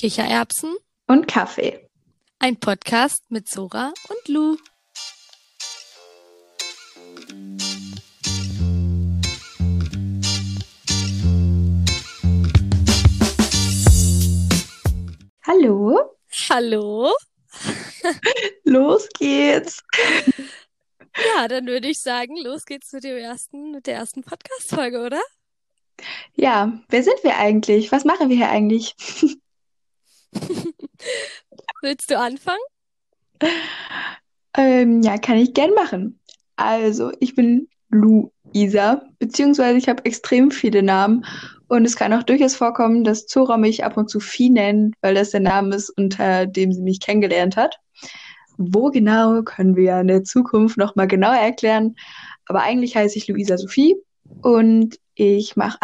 Kichererbsen und Kaffee. Ein Podcast mit Sora und Lou. Hallo. Hallo. Los geht's. Ja, dann würde ich sagen, los geht's mit dem ersten, mit der ersten Podcast-Folge, oder? Ja, wer sind wir eigentlich? Was machen wir hier eigentlich? Willst du anfangen? Ähm, ja, kann ich gern machen. Also, ich bin Luisa, beziehungsweise ich habe extrem viele Namen und es kann auch durchaus vorkommen, dass Zora mich ab und zu Vieh nennt, weil das der Name ist, unter dem sie mich kennengelernt hat. Wo genau, können wir in der Zukunft nochmal genauer erklären. Aber eigentlich heiße ich Luisa Sophie und ich mache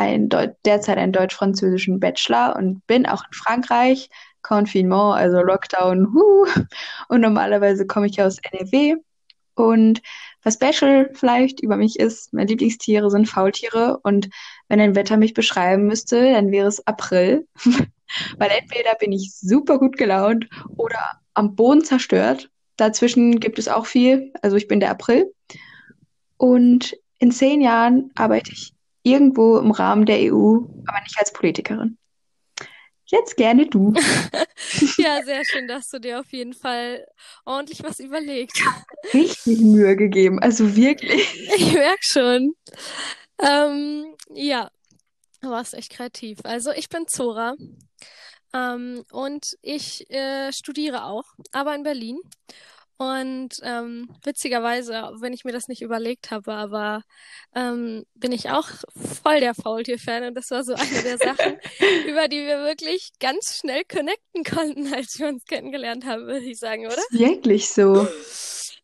derzeit einen deutsch-französischen Bachelor und bin auch in Frankreich. Confinement, also Lockdown. Huh. Und normalerweise komme ich aus NRW. Und was special vielleicht über mich ist, meine Lieblingstiere sind Faultiere. Und wenn ein Wetter mich beschreiben müsste, dann wäre es April. Weil entweder bin ich super gut gelaunt oder am Boden zerstört. Dazwischen gibt es auch viel. Also ich bin der April. Und in zehn Jahren arbeite ich irgendwo im Rahmen der EU, aber nicht als Politikerin. Jetzt gerne du. ja, sehr schön, dass du dir auf jeden Fall ordentlich was überlegt. Richtig Mühe gegeben, also wirklich. Ich merke schon. Ähm, ja, du warst echt kreativ. Also ich bin Zora ähm, und ich äh, studiere auch, aber in Berlin. Und ähm, witzigerweise, wenn ich mir das nicht überlegt habe, aber ähm, bin ich auch voll der Faultier-Fan und das war so eine der Sachen, über die wir wirklich ganz schnell connecten konnten, als wir uns kennengelernt haben, würde ich sagen, oder? Wirklich so.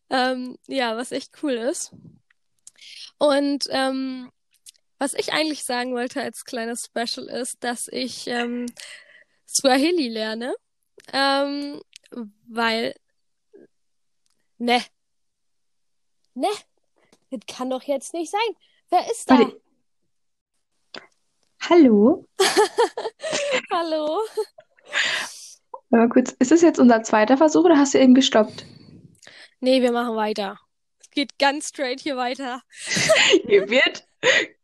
ähm, ja, was echt cool ist. Und ähm, was ich eigentlich sagen wollte als kleines Special ist, dass ich ähm, Swahili lerne, ähm, weil Ne. Ne. Das kann doch jetzt nicht sein. Wer ist da? Warte. Hallo? Hallo? Mal kurz, ist das jetzt unser zweiter Versuch oder hast du eben gestoppt? Nee, wir machen weiter. Es geht ganz straight hier weiter. Hier wird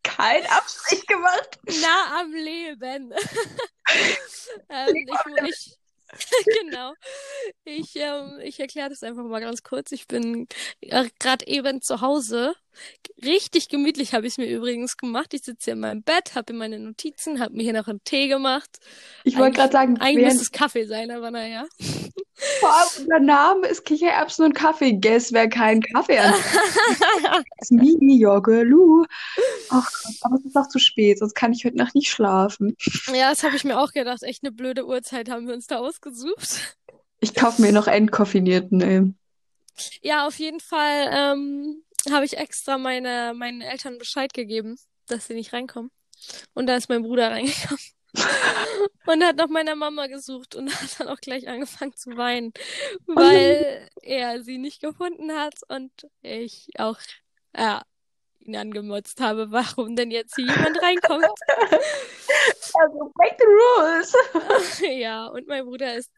kein Abstrich gemacht. Na am Leben. ähm, ich, ich, genau. Ich, ähm, ich erkläre das einfach mal ganz kurz. Ich bin äh, gerade eben zu Hause. Richtig gemütlich habe ich es mir übrigens gemacht. Ich sitze hier in meinem Bett, habe meine Notizen, habe mir hier noch einen Tee gemacht. Ich wollte gerade sagen, eigentlich müsste es Kaffee sein, aber naja. Vor allem, der Name ist Kichererbsen und Kaffee. Guess, wer keinen Kaffee an. Mini Jogelu. Ach Gott, aber es ist auch zu spät, sonst kann ich heute Nacht nicht schlafen. Ja, das habe ich mir auch gedacht. Echt eine blöde Uhrzeit haben wir uns da ausgesucht. Ich kaufe mir noch entkoffinierten, ey. Ja, auf jeden Fall ähm, habe ich extra meine, meinen Eltern Bescheid gegeben, dass sie nicht reinkommen. Und da ist mein Bruder reingekommen. und hat nach meiner Mama gesucht und hat dann auch gleich angefangen zu weinen, weil er sie nicht gefunden hat und ich auch ja, ihn angemotzt habe, warum denn jetzt hier jemand reinkommt. Also break the rules. ja, und mein Bruder ist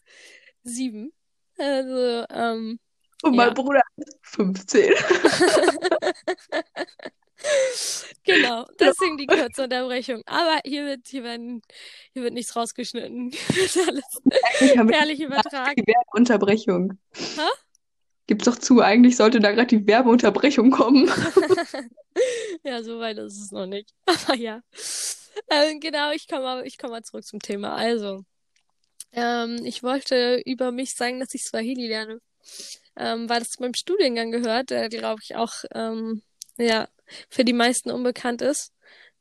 sieben. Also, ähm, und mein ja. Bruder ist 15. genau, deswegen die kurze Unterbrechung. Aber hier wird, hier werden, hier wird nichts rausgeschnitten. Hier wird alles herrlich übertragen. Die Werbeunterbrechung. Hä? Gib's doch zu, eigentlich sollte da gerade die Werbeunterbrechung kommen. ja, so weit ist es noch nicht. Aber ja. Ähm, genau, ich komme mal, ich komm mal zurück zum Thema. Also, ähm, ich wollte über mich sagen, dass ich Swahili lerne. Ähm, weil das zu meinem Studiengang gehört, der, glaube ich, auch ähm, ja, für die meisten unbekannt ist.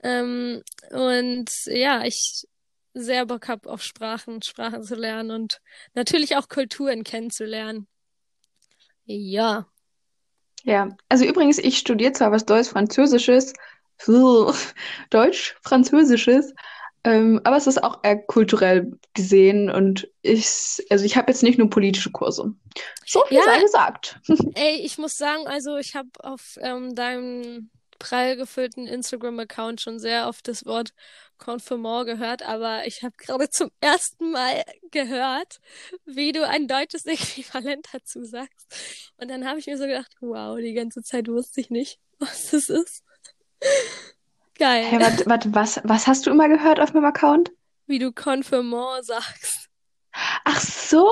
Ähm, und ja, ich sehr Bock habe auf Sprachen, Sprachen zu lernen und natürlich auch Kulturen kennenzulernen. Ja. Ja, also übrigens, ich studiere zwar was Deutsch-Französisches, Deutsch-Französisches, ähm, aber es ist auch eher kulturell gesehen und ich, also ich habe jetzt nicht nur politische Kurse. So viel ja, sei gesagt. Ey, ich muss sagen, also ich habe auf ähm, deinem prall gefüllten Instagram-Account schon sehr oft das Wort Confirmant gehört, aber ich habe gerade zum ersten Mal gehört, wie du ein deutsches Äquivalent dazu sagst. Und dann habe ich mir so gedacht, wow, die ganze Zeit wusste ich nicht, was das ist. Geil. Hey, warte, warte, was, was hast du immer gehört auf meinem Account? Wie du Confirmant sagst. Ach so!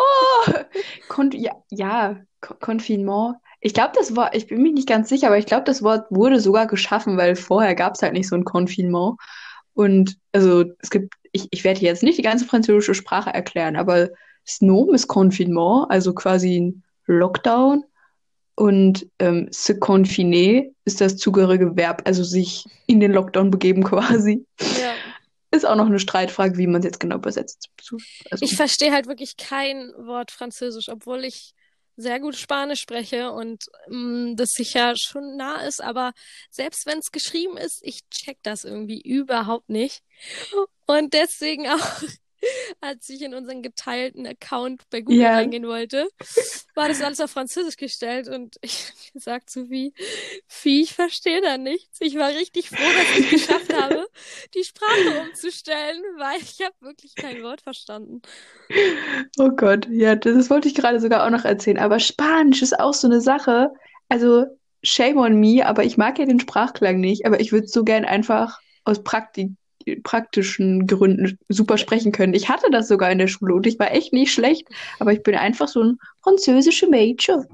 Kon ja, ja, Confinement. Ich glaube, das Wort, ich bin mir nicht ganz sicher, aber ich glaube, das Wort wurde sogar geschaffen, weil vorher gab es halt nicht so ein Confinement. Und also es gibt, ich, ich werde jetzt nicht die ganze französische Sprache erklären, aber Snom ist Confinement, also quasi ein Lockdown. Und ähm, se confiner ist das zugehörige Verb, also sich in den Lockdown begeben quasi. Ja. Ist auch noch eine Streitfrage, wie man es jetzt genau übersetzt. Also, ich verstehe halt wirklich kein Wort Französisch, obwohl ich sehr gut Spanisch spreche und mh, mm, das sicher schon nah ist, aber selbst wenn es geschrieben ist, ich check das irgendwie überhaupt nicht. Und deswegen auch als ich in unseren geteilten Account bei Google ja. eingehen wollte, war das alles auf Französisch gestellt und ich gesagt so wie, wie ich verstehe da nichts. Ich war richtig froh, dass ich es geschafft habe, die Sprache umzustellen, weil ich habe wirklich kein Wort verstanden. Oh Gott, ja, das wollte ich gerade sogar auch noch erzählen. Aber Spanisch ist auch so eine Sache. Also shame on me, aber ich mag ja den Sprachklang nicht, aber ich würde so gern einfach aus Praktik praktischen Gründen super sprechen können. Ich hatte das sogar in der Schule und ich war echt nicht schlecht, aber ich bin einfach so ein französische Mädchen.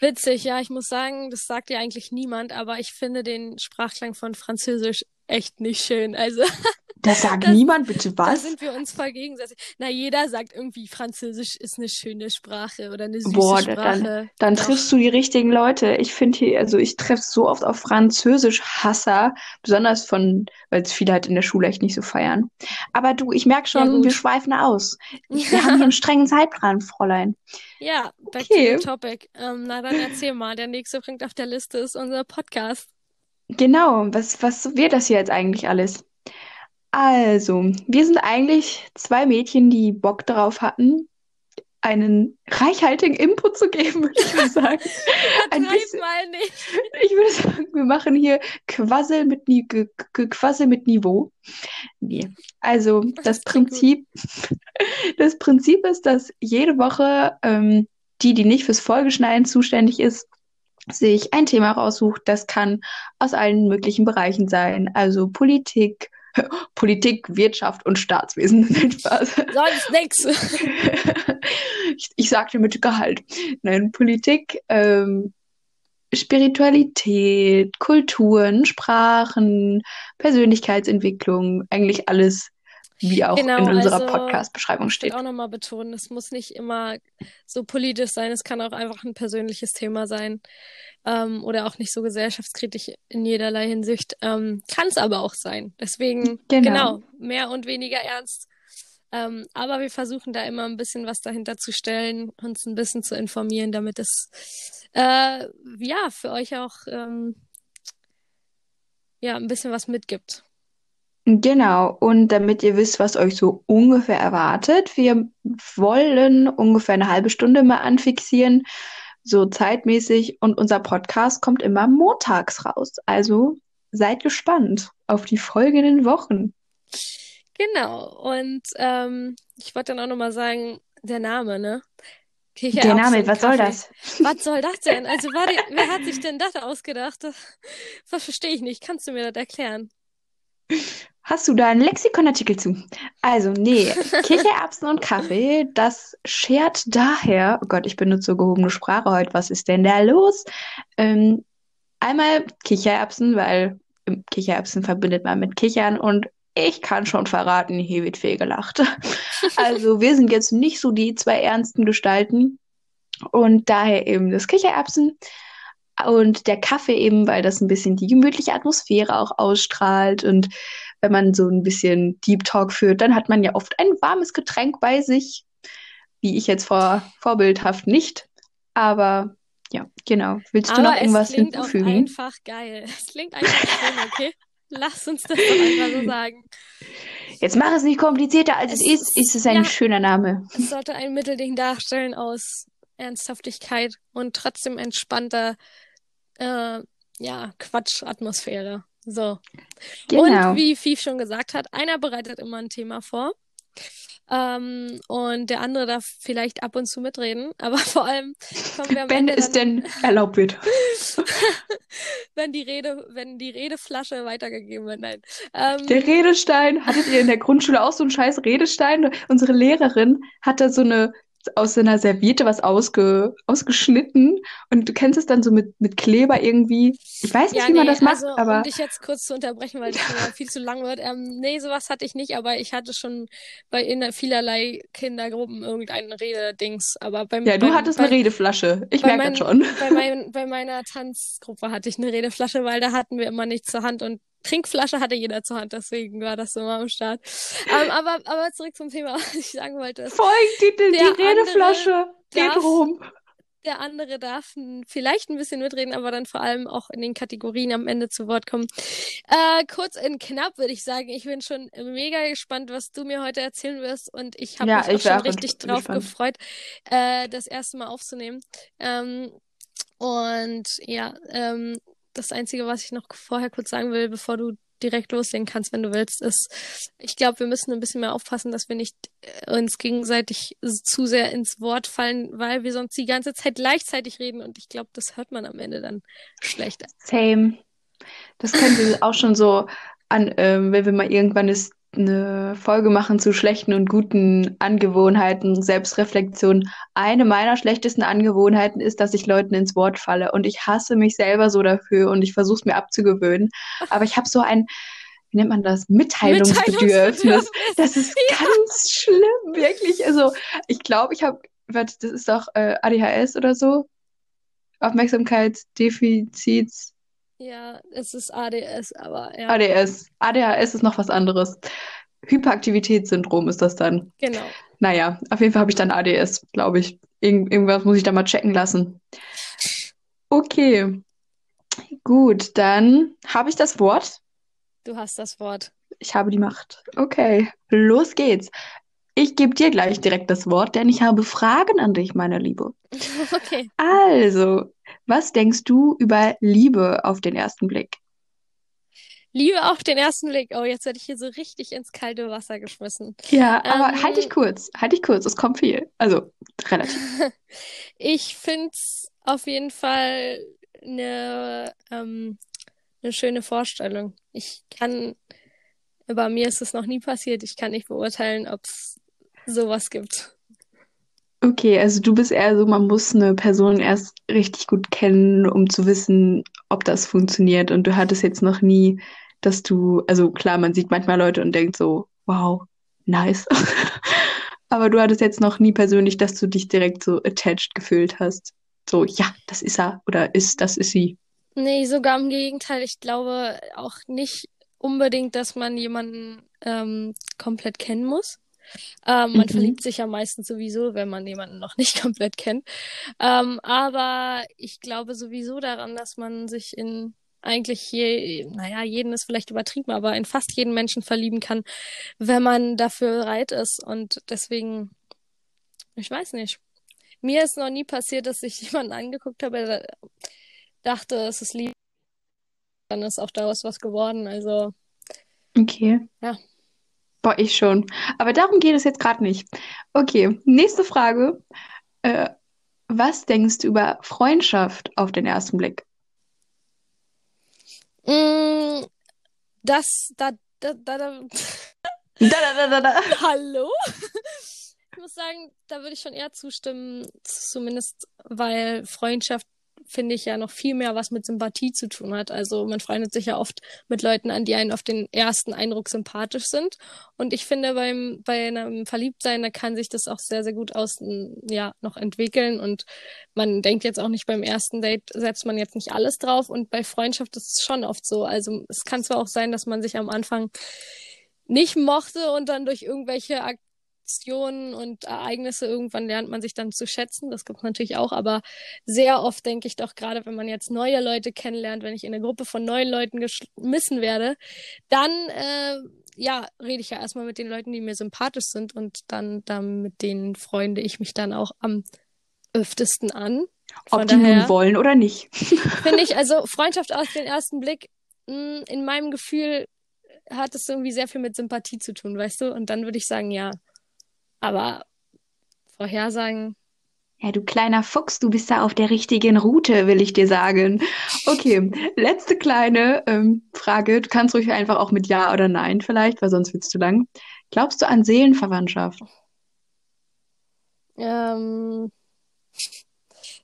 Witzig, ja, ich muss sagen, das sagt ja eigentlich niemand, aber ich finde den Sprachklang von Französisch echt nicht schön. Also Das sagt das, niemand, bitte was? Da sind wir uns voll gegenseitig. Na, jeder sagt irgendwie, Französisch ist eine schöne Sprache oder eine süße Boah, Sprache. Dann, dann triffst du die richtigen Leute. Ich finde hier, also ich treffe so oft auf Französisch-Hasser, besonders von, weil es viele halt in der Schule echt nicht so feiern. Aber du, ich merke schon, wir schweifen aus. Wir ja. haben hier einen strengen Zeitplan, Fräulein. Ja, back okay. to the topic. Ähm, na, dann erzähl mal. Der nächste Punkt auf der Liste ist unser Podcast. Genau, was, was wird das hier jetzt eigentlich alles? Also, wir sind eigentlich zwei Mädchen, die Bock darauf hatten, einen reichhaltigen Input zu geben, würde ich mal sagen. Ein bisschen, mal nicht. Ich würde sagen, wir machen hier Quassel mit, Ni Quassel mit Niveau. Nee. Also das, das Prinzip, das Prinzip ist, dass jede Woche ähm, die, die nicht fürs Folgeschneiden zuständig ist, sich ein Thema raussucht. Das kann aus allen möglichen Bereichen sein. Also Politik, Politik, Wirtschaft und Staatswesen. Spaß. Sonst nix. ich, ich sagte mit Gehalt. Nein, Politik, ähm, Spiritualität, Kulturen, Sprachen, Persönlichkeitsentwicklung, eigentlich alles, wie auch genau, in unserer also, Podcast-Beschreibung steht. Ich will auch nochmal betonen, es muss nicht immer so politisch sein, es kann auch einfach ein persönliches Thema sein ähm, oder auch nicht so gesellschaftskritisch in jederlei Hinsicht. Ähm, Kann es aber auch sein. Deswegen, genau. genau, mehr und weniger ernst. Ähm, aber wir versuchen da immer ein bisschen was dahinter zu stellen, uns ein bisschen zu informieren, damit es äh, ja für euch auch ähm, ja ein bisschen was mitgibt. Genau, und damit ihr wisst, was euch so ungefähr erwartet, wir wollen ungefähr eine halbe Stunde mal anfixieren so zeitmäßig. Und unser Podcast kommt immer montags raus. Also seid gespannt auf die folgenden Wochen. Genau. Und ähm, ich wollte dann auch nochmal sagen, der Name, ne? Der Name, was soll das? Was soll das denn? Also, warte, wer hat sich denn das ausgedacht? Das, das verstehe ich nicht. Kannst du mir das erklären? Hast du da einen Lexikonartikel zu? Also, nee, Kichererbsen und Kaffee, das schert daher, oh Gott, ich benutze so gehobene Sprache heute, was ist denn da los? Ähm, einmal Kichererbsen, weil Kichererbsen verbindet man mit Kichern und ich kann schon verraten, hier wird viel gelacht. Also, wir sind jetzt nicht so die zwei ernsten Gestalten und daher eben das Kichererbsen. Und der Kaffee eben, weil das ein bisschen die gemütliche Atmosphäre auch ausstrahlt und wenn man so ein bisschen Deep Talk führt, dann hat man ja oft ein warmes Getränk bei sich, wie ich jetzt vor, vorbildhaft nicht. Aber ja, genau. Willst du Aber noch irgendwas es klingt hinzufügen? Auch einfach geil. Es klingt einfach schön, okay? Lass uns das doch einfach so sagen. Jetzt mach es nicht komplizierter, als es, es ist. Ist es ein ja, schöner Name. Es sollte ein Mittelding darstellen aus Ernsthaftigkeit und trotzdem entspannter äh, ja, Quatschatmosphäre. So. Genau. Und wie Fief schon gesagt hat, einer bereitet immer ein Thema vor. Ähm, und der andere darf vielleicht ab und zu mitreden, aber vor allem kommen wir am Wenn Ende es dann, denn erlaubt wird. wenn die Rede, wenn die Redeflasche weitergegeben wird. Nein. Ähm, Der Redestein, hattet ihr in der Grundschule auch so einen scheiß Redestein? Unsere Lehrerin hat da so eine aus einer Serviette was ausge, ausgeschnitten und du kennst es dann so mit, mit Kleber irgendwie. Ich weiß nicht, ja, wie man nee, das macht, also aber um dich jetzt kurz zu unterbrechen, weil das viel zu lang wird. Ähm, nee, sowas hatte ich nicht, aber ich hatte schon bei in vielerlei Kindergruppen irgendein Rededings. Aber beim, ja, du beim, hattest bei, eine Redeflasche. Ich bei, merke mein, das schon. bei, mein, bei meiner Tanzgruppe hatte ich eine Redeflasche, weil da hatten wir immer nichts zur Hand und Trinkflasche hatte jeder zur Hand, deswegen war das so mal am Start. Ähm, aber, aber zurück zum Thema, was ich sagen wollte. Folgentitel, die Redeflasche geht rum. Der andere darf vielleicht ein bisschen mitreden, aber dann vor allem auch in den Kategorien am Ende zu Wort kommen. Äh, kurz und knapp würde ich sagen, ich bin schon mega gespannt, was du mir heute erzählen wirst und ich habe Ja, mich auch schon richtig gespannt. drauf gefreut, äh, das erste Mal aufzunehmen. Ähm, und ja, ähm, das Einzige, was ich noch vorher kurz sagen will, bevor du direkt loslegen kannst, wenn du willst, ist, ich glaube, wir müssen ein bisschen mehr aufpassen, dass wir nicht äh, uns gegenseitig zu sehr ins Wort fallen, weil wir sonst die ganze Zeit gleichzeitig reden und ich glaube, das hört man am Ende dann schlechter. Same. Das wir auch schon so an, ähm, wenn wir mal irgendwann ist, eine Folge machen zu schlechten und guten Angewohnheiten, Selbstreflexion. Eine meiner schlechtesten Angewohnheiten ist, dass ich Leuten ins Wort falle und ich hasse mich selber so dafür und ich versuche es mir abzugewöhnen. Aber ich habe so ein, wie nennt man das, Mitteilungsbedürfnis. Das ist ganz schlimm, wirklich. Also ich glaube, ich habe, das ist doch äh, ADHS oder so. Aufmerksamkeitsdefizits. Ja, es ist ADS, aber ja, ADS. ADHS ist noch was anderes. Hyperaktivitätssyndrom ist das dann. genau. Naja, auf jeden Fall habe ich dann ADS, glaube ich. Irgend, irgendwas muss ich da mal checken lassen. Okay. Gut, dann habe ich das Wort. Du hast das Wort. Ich habe die Macht. Okay, los geht's. Ich gebe dir gleich direkt das Wort, denn ich habe Fragen an dich, meine Liebe. Okay. Also, was denkst du über Liebe auf den ersten Blick? Liebe auf den ersten Blick. Oh, jetzt werde ich hier so richtig ins kalte Wasser geschmissen. Ja, aber Ähm, halt dich kurz, halt dich kurz, es kommt viel. Also, relativ. Ich find's auf jeden Fall eine, ähm, eine schöne Vorstellung. Ich kann, bei mir ist es noch nie passiert. Ich kann nicht beurteilen, ob es sowas gibt. Okay, also du bist eher so, man muss eine Person erst richtig gut kennen, um zu wissen, ob das funktioniert. Und du hattest jetzt noch nie, dass du, also klar, man sieht manchmal Leute und denkt so, wow, nice. Aber du hattest jetzt noch nie persönlich, dass du dich direkt so attached gefühlt hast. So, ja, das ist er oder ist, das ist sie. Nee, sogar im Gegenteil. Ich glaube auch nicht unbedingt, dass man jemanden ähm, komplett kennen muss. Ähm, man Mhm. verliebt sich ja meistens sowieso, wenn man jemanden noch nicht komplett kennt. Ähm, aber ich glaube sowieso daran, dass man sich in eigentlich je, naja, jeden ist vielleicht übertrieben, aber in fast jeden Menschen verlieben kann, wenn man dafür bereit ist. Und deswegen, ich weiß nicht. Mir ist noch nie passiert, dass ich jemanden angeguckt habe, der dachte, es ist Liebe. Dann ist auch daraus was geworden. Also, Okay. Ja. Boah, ich schon. Aber darum geht es jetzt gerade nicht. Okay, nächste Frage. Äh, was denkst du über Freundschaft auf den ersten Blick? mm, das, da, da, da, da, Da, da, da, da, da. Hallo? Ich muss sagen, da würde ich schon eher zustimmen, zumindest weil Freundschaft, finde ich, ja noch viel mehr was mit Sympathie zu tun hat. Also man freundet sich ja oft mit Leuten an, die einen auf den ersten Eindruck sympathisch sind. Und ich finde, beim, bei einem Verliebtsein, da kann sich das auch sehr, sehr gut außen, ja, noch entwickeln. Und man denkt jetzt auch nicht beim ersten Date, setzt man jetzt nicht alles drauf. Und bei Freundschaft ist es schon oft so. Also es kann zwar auch sein, dass man sich am Anfang nicht mochte und dann durch irgendwelche Aktionen und Ereignisse irgendwann lernt man sich dann zu schätzen. Das gibt natürlich auch, aber sehr oft denke ich doch, gerade wenn man jetzt neue Leute kennenlernt, wenn ich in eine Gruppe von neuen Leuten geschmissen werde, dann äh, ja, rede ich ja erstmal mit den Leuten, die mir sympathisch sind und dann, dann mit denen freunde ich mich dann auch am öftesten an. Ob Von die nun daher wollen oder nicht. finde ich, also Freundschaft aus den ersten Blick, mh, in meinem Gefühl hat es irgendwie sehr viel mit Sympathie zu tun, weißt du? Und dann würde ich sagen, ja. Aber Vorhersagen, Ja, du kleiner Fuchs, du bist da auf der richtigen Route, will ich dir sagen. Okay, letzte kleine ähm, Frage. Du kannst ruhig einfach auch mit Ja oder Nein vielleicht, weil sonst wird's zu lang. Glaubst du an Seelenverwandtschaft? ähm,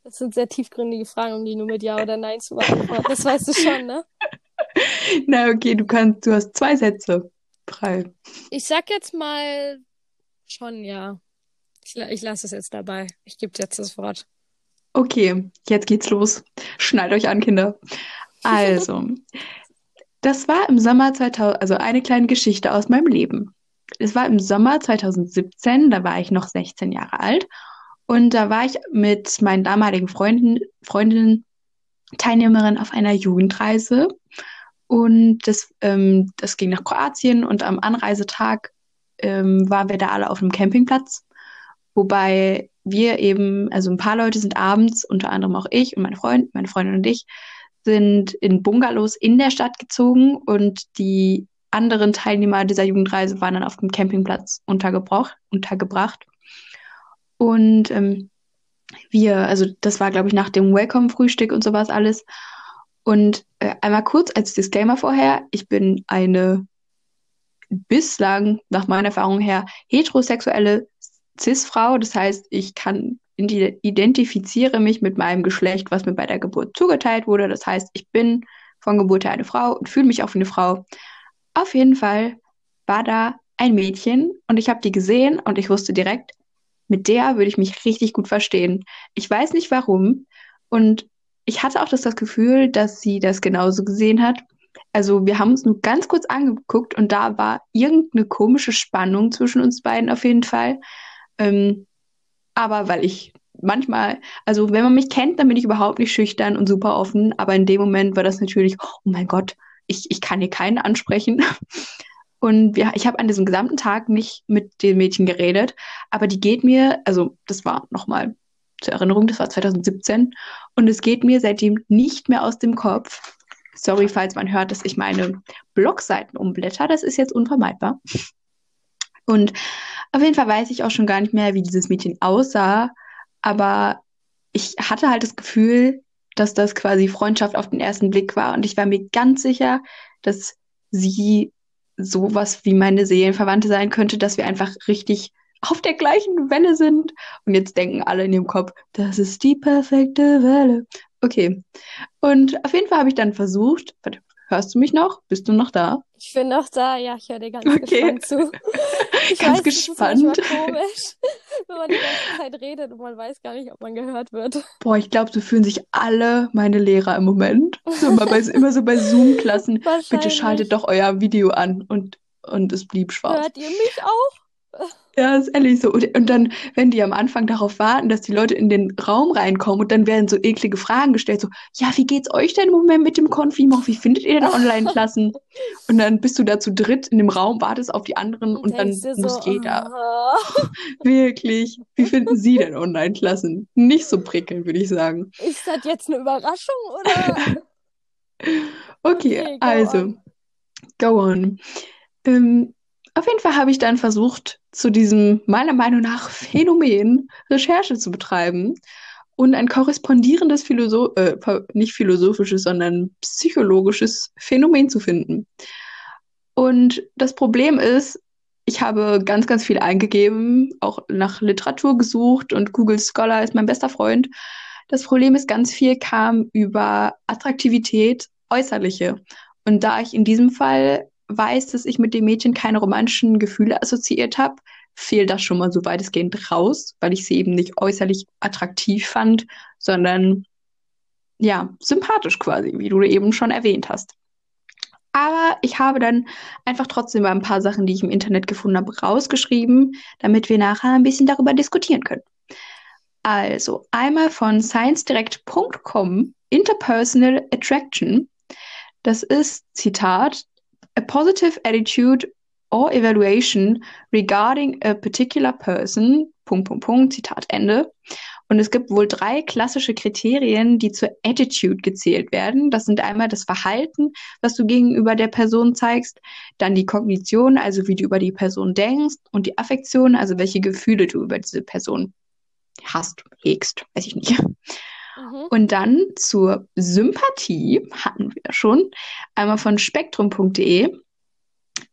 das sind sehr tiefgründige Fragen, um die nur mit Ja oder Nein zu beantworten. Das weißt du schon, ne? Na, okay, du kannst, du hast zwei Sätze frei. Ich sag jetzt mal schon ja. Ich, ich lasse es jetzt dabei. Ich gebe jetzt das Wort. Okay, jetzt geht's los. Schnallt euch an, Kinder. Also, das war im Sommer 2000, also eine kleine Geschichte aus meinem Leben. Es war im Sommer 2017, da war ich noch 16 Jahre alt und da war ich mit meinen damaligen Freunden, Freundinnen, Teilnehmerin auf einer Jugendreise und das, ähm, das ging nach Kroatien und am Anreisetag ähm, waren wir da alle auf einem Campingplatz, wobei wir eben, also ein paar Leute sind abends, unter anderem auch ich und mein Freund, meine Freundin und ich, sind in Bungalows in der Stadt gezogen und die anderen Teilnehmer dieser Jugendreise waren dann auf dem Campingplatz untergebracht. untergebracht. Und ähm, wir, also das war, glaube ich, nach dem Welcome-Frühstück und sowas alles. Und äh, einmal kurz als Disclaimer vorher, ich bin eine bislang, nach meiner Erfahrung her, heterosexuelle Cis-Frau. Das heißt, ich kann identifiziere mich mit meinem Geschlecht, was mir bei der Geburt zugeteilt wurde. Das heißt, ich bin von Geburt her eine Frau und fühle mich auch wie eine Frau. Auf jeden Fall war da ein Mädchen und ich habe die gesehen und ich wusste direkt, mit der würde ich mich richtig gut verstehen. Ich weiß nicht warum und ich hatte auch das, das Gefühl, dass sie das genauso gesehen hat. Also wir haben uns nur ganz kurz angeguckt und da war irgendeine komische Spannung zwischen uns beiden auf jeden Fall. Ähm, aber weil ich manchmal, also wenn man mich kennt, dann bin ich überhaupt nicht schüchtern und super offen. Aber in dem Moment war das natürlich, oh mein Gott, ich, ich kann hier keinen ansprechen. Und wir, ich habe an diesem gesamten Tag nicht mit dem Mädchen geredet, aber die geht mir, also das war nochmal zur Erinnerung, das war 2017, und es geht mir seitdem nicht mehr aus dem Kopf. Sorry, falls man hört, dass ich meine Blogseiten umblätter, das ist jetzt unvermeidbar. Und auf jeden Fall weiß ich auch schon gar nicht mehr, wie dieses Mädchen aussah, aber ich hatte halt das Gefühl, dass das quasi Freundschaft auf den ersten Blick war. Und ich war mir ganz sicher, dass sie sowas wie meine Seelenverwandte sein könnte, dass wir einfach richtig auf der gleichen Welle sind. Und jetzt denken alle in ihrem Kopf, das ist die perfekte Welle. Okay. Und auf jeden Fall habe ich dann versucht, warte, hörst du mich noch? Bist du noch da? Ich bin noch da. Ja, ich höre dir ganz Okay. gespannt zu. Ich Ganz weiß, gespannt. Das ist komisch, wenn man die ganze Zeit redet und man weiß gar nicht, ob man gehört wird. Boah, ich glaube, so fühlen sich alle meine Lehrer im Moment. So immer, bei, immer so bei Zoom-Klassen. Bitte schaltet doch euer Video an. Und, und es blieb schwarz. Hört ihr mich auch? Ja, ist ehrlich so. Und, und dann, wenn die am Anfang darauf warten, dass die Leute in den Raum reinkommen und dann werden so eklige Fragen gestellt, so, ja, wie geht's euch denn im Moment mit dem Konfimo? Wie findet ihr denn Online-Klassen? Und dann bist du da zu dritt in dem Raum, wartest auf die anderen und dann denkst dir muss so, jeder. ah. Wirklich. Wie finden Sie denn Online-Klassen? Nicht so prickelnd, würde ich sagen. Ist das jetzt eine Überraschung oder? Okay, Okay, go also, on. go on. Ähm, auf jeden Fall habe ich dann versucht, zu diesem meiner Meinung nach Phänomen Recherche zu betreiben und ein korrespondierendes Philosoph äh, nicht philosophisches, sondern psychologisches Phänomen zu finden. Und das Problem ist, ich habe ganz, ganz viel eingegeben, auch nach Literatur gesucht und Google Scholar ist mein bester Freund. Das Problem ist, ganz viel kam über Attraktivität, äußerliche. Und da ich in diesem Fall weiß, dass ich mit dem Mädchen keine romantischen Gefühle assoziiert habe, fiel das schon mal so weitestgehend raus, weil ich sie eben nicht äußerlich attraktiv fand, sondern ja, sympathisch quasi, wie du eben schon erwähnt hast. Aber ich habe dann einfach trotzdem mal ein paar Sachen, die ich im Internet gefunden habe, rausgeschrieben, damit wir nachher ein bisschen darüber diskutieren können. Also einmal von sciencedirect.com Interpersonal Attraction. Das ist, Zitat, a positive attitude or evaluation regarding a particular person, Punkt, Punkt, Punkt, Zitat Ende. Und es gibt wohl drei klassische Kriterien, die zur Attitude gezählt werden. Das sind einmal das Verhalten, was du gegenüber der Person zeigst, dann die Kognition, also wie du über die Person denkst, und die Affektion, also welche Gefühle du über diese Person hast, hegst, weiß ich nicht. Mhm. Und dann zur Sympathie hatten wir schon einmal von spektrum.de.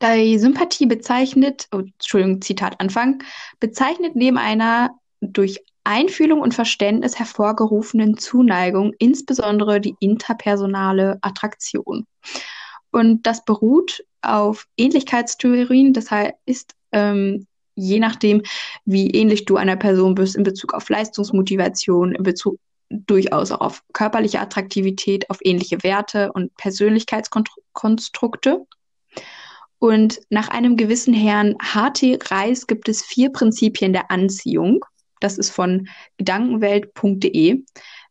Die Sympathie bezeichnet, oh, Entschuldigung, Zitat Anfang, bezeichnet neben einer durch Einfühlung und Verständnis hervorgerufenen Zuneigung, insbesondere die interpersonale Attraktion. Und das beruht auf Ähnlichkeitstheorien, das heißt, ähm, je nachdem, wie ähnlich du einer Person bist in Bezug auf Leistungsmotivation, in Bezug durchaus auch auf körperliche Attraktivität, auf ähnliche Werte und Persönlichkeitskonstrukte. Und nach einem gewissen Herrn H.T. Reis gibt es vier Prinzipien der Anziehung. Das ist von gedankenwelt.de.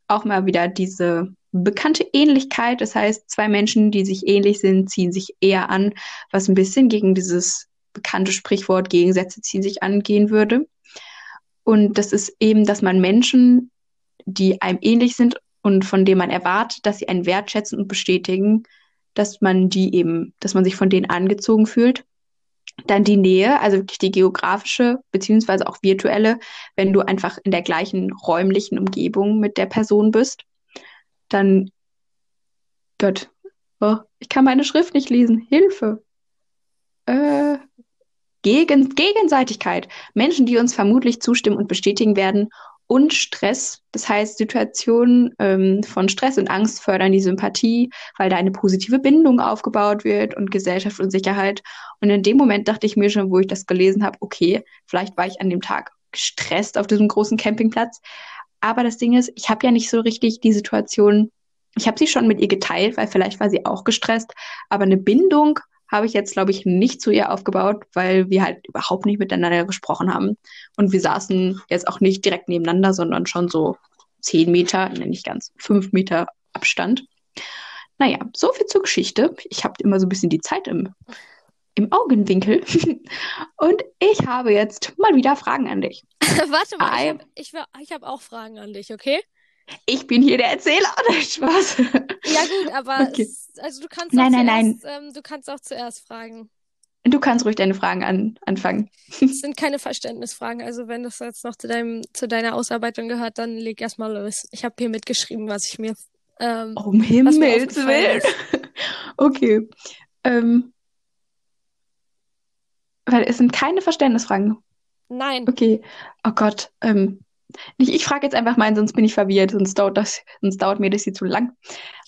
Auch mal wieder diese bekannte Ähnlichkeit. Das heißt, zwei Menschen, die sich ähnlich sind, ziehen sich eher an, was ein bisschen gegen dieses bekannte Sprichwort Gegensätze ziehen sich an gehen würde. Und das ist eben, dass man Menschen, die einem ähnlich sind und von denen man erwartet, dass sie einen wertschätzen und bestätigen, dass man die eben, dass man sich von denen angezogen fühlt. Dann die Nähe, also wirklich die geografische beziehungsweise auch virtuelle, wenn du einfach in der gleichen räumlichen Umgebung mit der Person bist. Dann, Gott, oh, ich kann meine Schrift nicht lesen. Hilfe. Äh, Gegen, Gegenseitigkeit. Menschen, die uns vermutlich zustimmen und bestätigen werden und Stress. Das heißt, Situationen ähm, von Stress und Angst fördern die Sympathie, weil da eine positive Bindung aufgebaut wird und Gesellschaft und Sicherheit. Und in dem Moment dachte ich mir schon, wo ich das gelesen habe, okay, vielleicht war ich an dem Tag gestresst auf diesem großen Campingplatz. Aber das Ding ist, ich habe ja nicht so richtig die Situation, ich habe sie schon mit ihr geteilt, weil vielleicht war sie auch gestresst, aber eine Bindung habe ich jetzt, glaube ich, nicht zu ihr aufgebaut, weil wir halt überhaupt nicht miteinander gesprochen haben. Und wir saßen jetzt auch nicht direkt nebeneinander, sondern schon so zehn Meter, ne, nicht ganz, fünf Meter Abstand. Naja, so viel zur Geschichte. Ich habe immer so ein bisschen die Zeit im, im Augenwinkel. Und ich habe jetzt mal wieder Fragen an dich. Warte mal, I... ich habe ich, ich hab auch Fragen an dich, okay? Ich bin hier der Erzähler oder Spaß? Ja gut, aber okay. es, also du kannst nein, auch nein, zuerst, nein. Ähm, du kannst auch zuerst fragen. Du kannst ruhig deine Fragen an, anfangen. Es sind keine Verständnisfragen, also wenn das jetzt noch zu deinem zu deiner Ausarbeitung gehört, dann leg erstmal los. Ich habe hier mitgeschrieben, was ich mir ähm, um Himmels Willen. okay. Ähm, weil es sind keine Verständnisfragen. Nein. Okay. Oh Gott. Ähm, ich, ich frage jetzt einfach mal, sonst bin ich verwirrt, sonst dauert, das, sonst dauert mir das hier zu lang.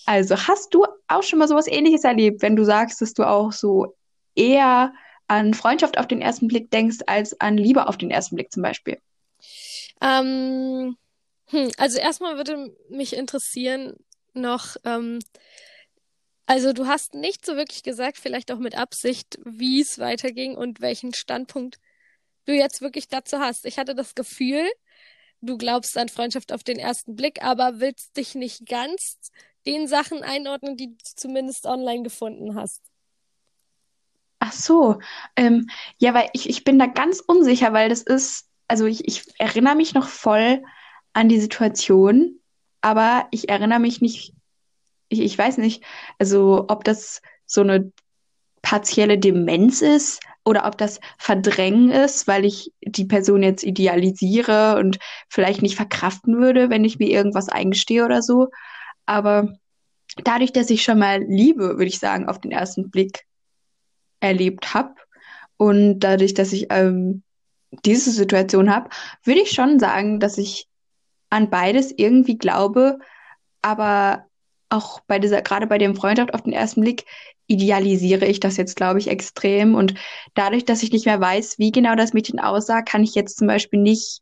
Also, hast du auch schon mal sowas ähnliches erlebt, wenn du sagst, dass du auch so eher an Freundschaft auf den ersten Blick denkst, als an Liebe auf den ersten Blick zum Beispiel? Ähm, hm, also erstmal würde mich interessieren noch, ähm, also du hast nicht so wirklich gesagt, vielleicht auch mit Absicht, wie es weiterging und welchen Standpunkt du jetzt wirklich dazu hast. Ich hatte das Gefühl, du glaubst an Freundschaft auf den ersten Blick, aber willst dich nicht ganz den Sachen einordnen, die du zumindest online gefunden hast. Ach so, ähm, ja, weil ich, ich bin da ganz unsicher, weil das ist, also ich, ich erinnere mich noch voll an die Situation, aber ich erinnere mich nicht, ich, ich weiß nicht, also ob das so eine partielle Demenz ist oder ob das Verdrängen ist, weil ich die Person jetzt idealisiere und vielleicht nicht verkraften würde, wenn ich mir irgendwas eingestehe oder so. Aber dadurch, dass ich schon mal Liebe, würde ich sagen, auf den ersten Blick erlebt habe und dadurch, dass ich ähm, diese Situation habe, würde ich schon sagen, dass ich an beides irgendwie glaube, aber auch bei dieser, gerade bei dem Freundschaft auf den ersten Blick, idealisiere ich das jetzt, glaube ich, extrem. Und dadurch, dass ich nicht mehr weiß, wie genau das Mädchen aussah, kann ich jetzt zum Beispiel nicht,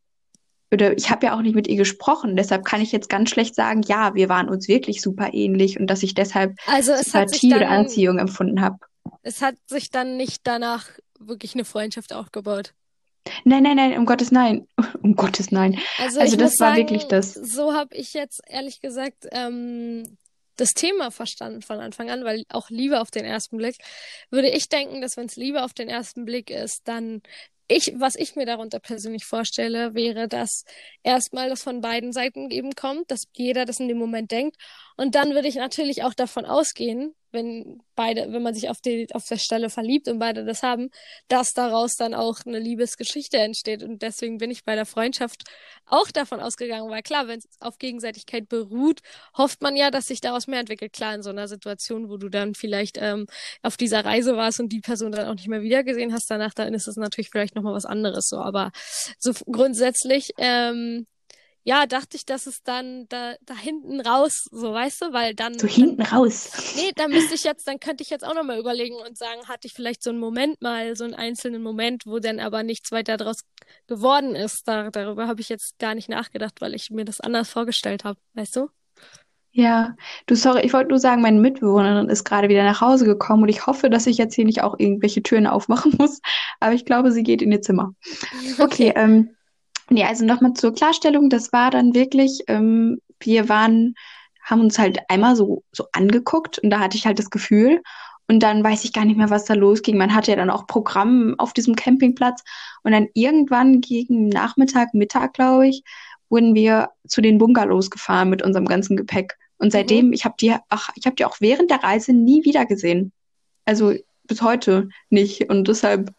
oder ich habe ja auch nicht mit ihr gesprochen, deshalb kann ich jetzt ganz schlecht sagen, ja, wir waren uns wirklich super ähnlich und dass ich deshalb also Sympathie oder Anziehung empfunden habe. Es hat sich dann nicht danach wirklich eine Freundschaft aufgebaut. Nein, nein, nein, um Gottes Nein. Um Gottes Nein. Also, also das war sagen, wirklich das. So habe ich jetzt ehrlich gesagt ähm, das Thema verstanden von Anfang an, weil auch Liebe auf den ersten Blick, würde ich denken, dass wenn es Liebe auf den ersten Blick ist, dann ich, was ich mir darunter persönlich vorstelle, wäre, dass erstmal das von beiden Seiten eben kommt, dass jeder das in dem Moment denkt. Und dann würde ich natürlich auch davon ausgehen, wenn beide, wenn man sich auf die, auf der Stelle verliebt und beide das haben, dass daraus dann auch eine Liebesgeschichte entsteht. Und deswegen bin ich bei der Freundschaft auch davon ausgegangen, weil klar, wenn es auf Gegenseitigkeit beruht, hofft man ja, dass sich daraus mehr entwickelt. Klar, in so einer Situation, wo du dann vielleicht ähm, auf dieser Reise warst und die Person dann auch nicht mehr wiedergesehen hast danach, dann ist es natürlich vielleicht nochmal was anderes so. Aber so grundsätzlich, ähm, ja, dachte ich, dass es dann da, da hinten raus, so weißt du, weil dann. So hinten dann, raus. Nee, dann müsste ich jetzt, dann könnte ich jetzt auch nochmal überlegen und sagen, hatte ich vielleicht so einen Moment mal, so einen einzelnen Moment, wo dann aber nichts weiter draus geworden ist. Da, darüber habe ich jetzt gar nicht nachgedacht, weil ich mir das anders vorgestellt habe, weißt du? Ja, du, sorry, ich wollte nur sagen, meine Mitbewohnerin ist gerade wieder nach Hause gekommen und ich hoffe, dass ich jetzt hier nicht auch irgendwelche Türen aufmachen muss. Aber ich glaube, sie geht in ihr Zimmer. Okay, okay ähm, Nee, also nochmal zur Klarstellung, das war dann wirklich, ähm, wir waren, haben uns halt einmal so, so angeguckt und da hatte ich halt das Gefühl und dann weiß ich gar nicht mehr, was da losging. Man hatte ja dann auch Programm auf diesem Campingplatz und dann irgendwann gegen Nachmittag, Mittag, glaube ich, wurden wir zu den Bungalows gefahren mit unserem ganzen Gepäck. Und seitdem, mhm. ich habe die, ach, ich habe die auch während der Reise nie wieder gesehen. Also bis heute nicht. Und deshalb,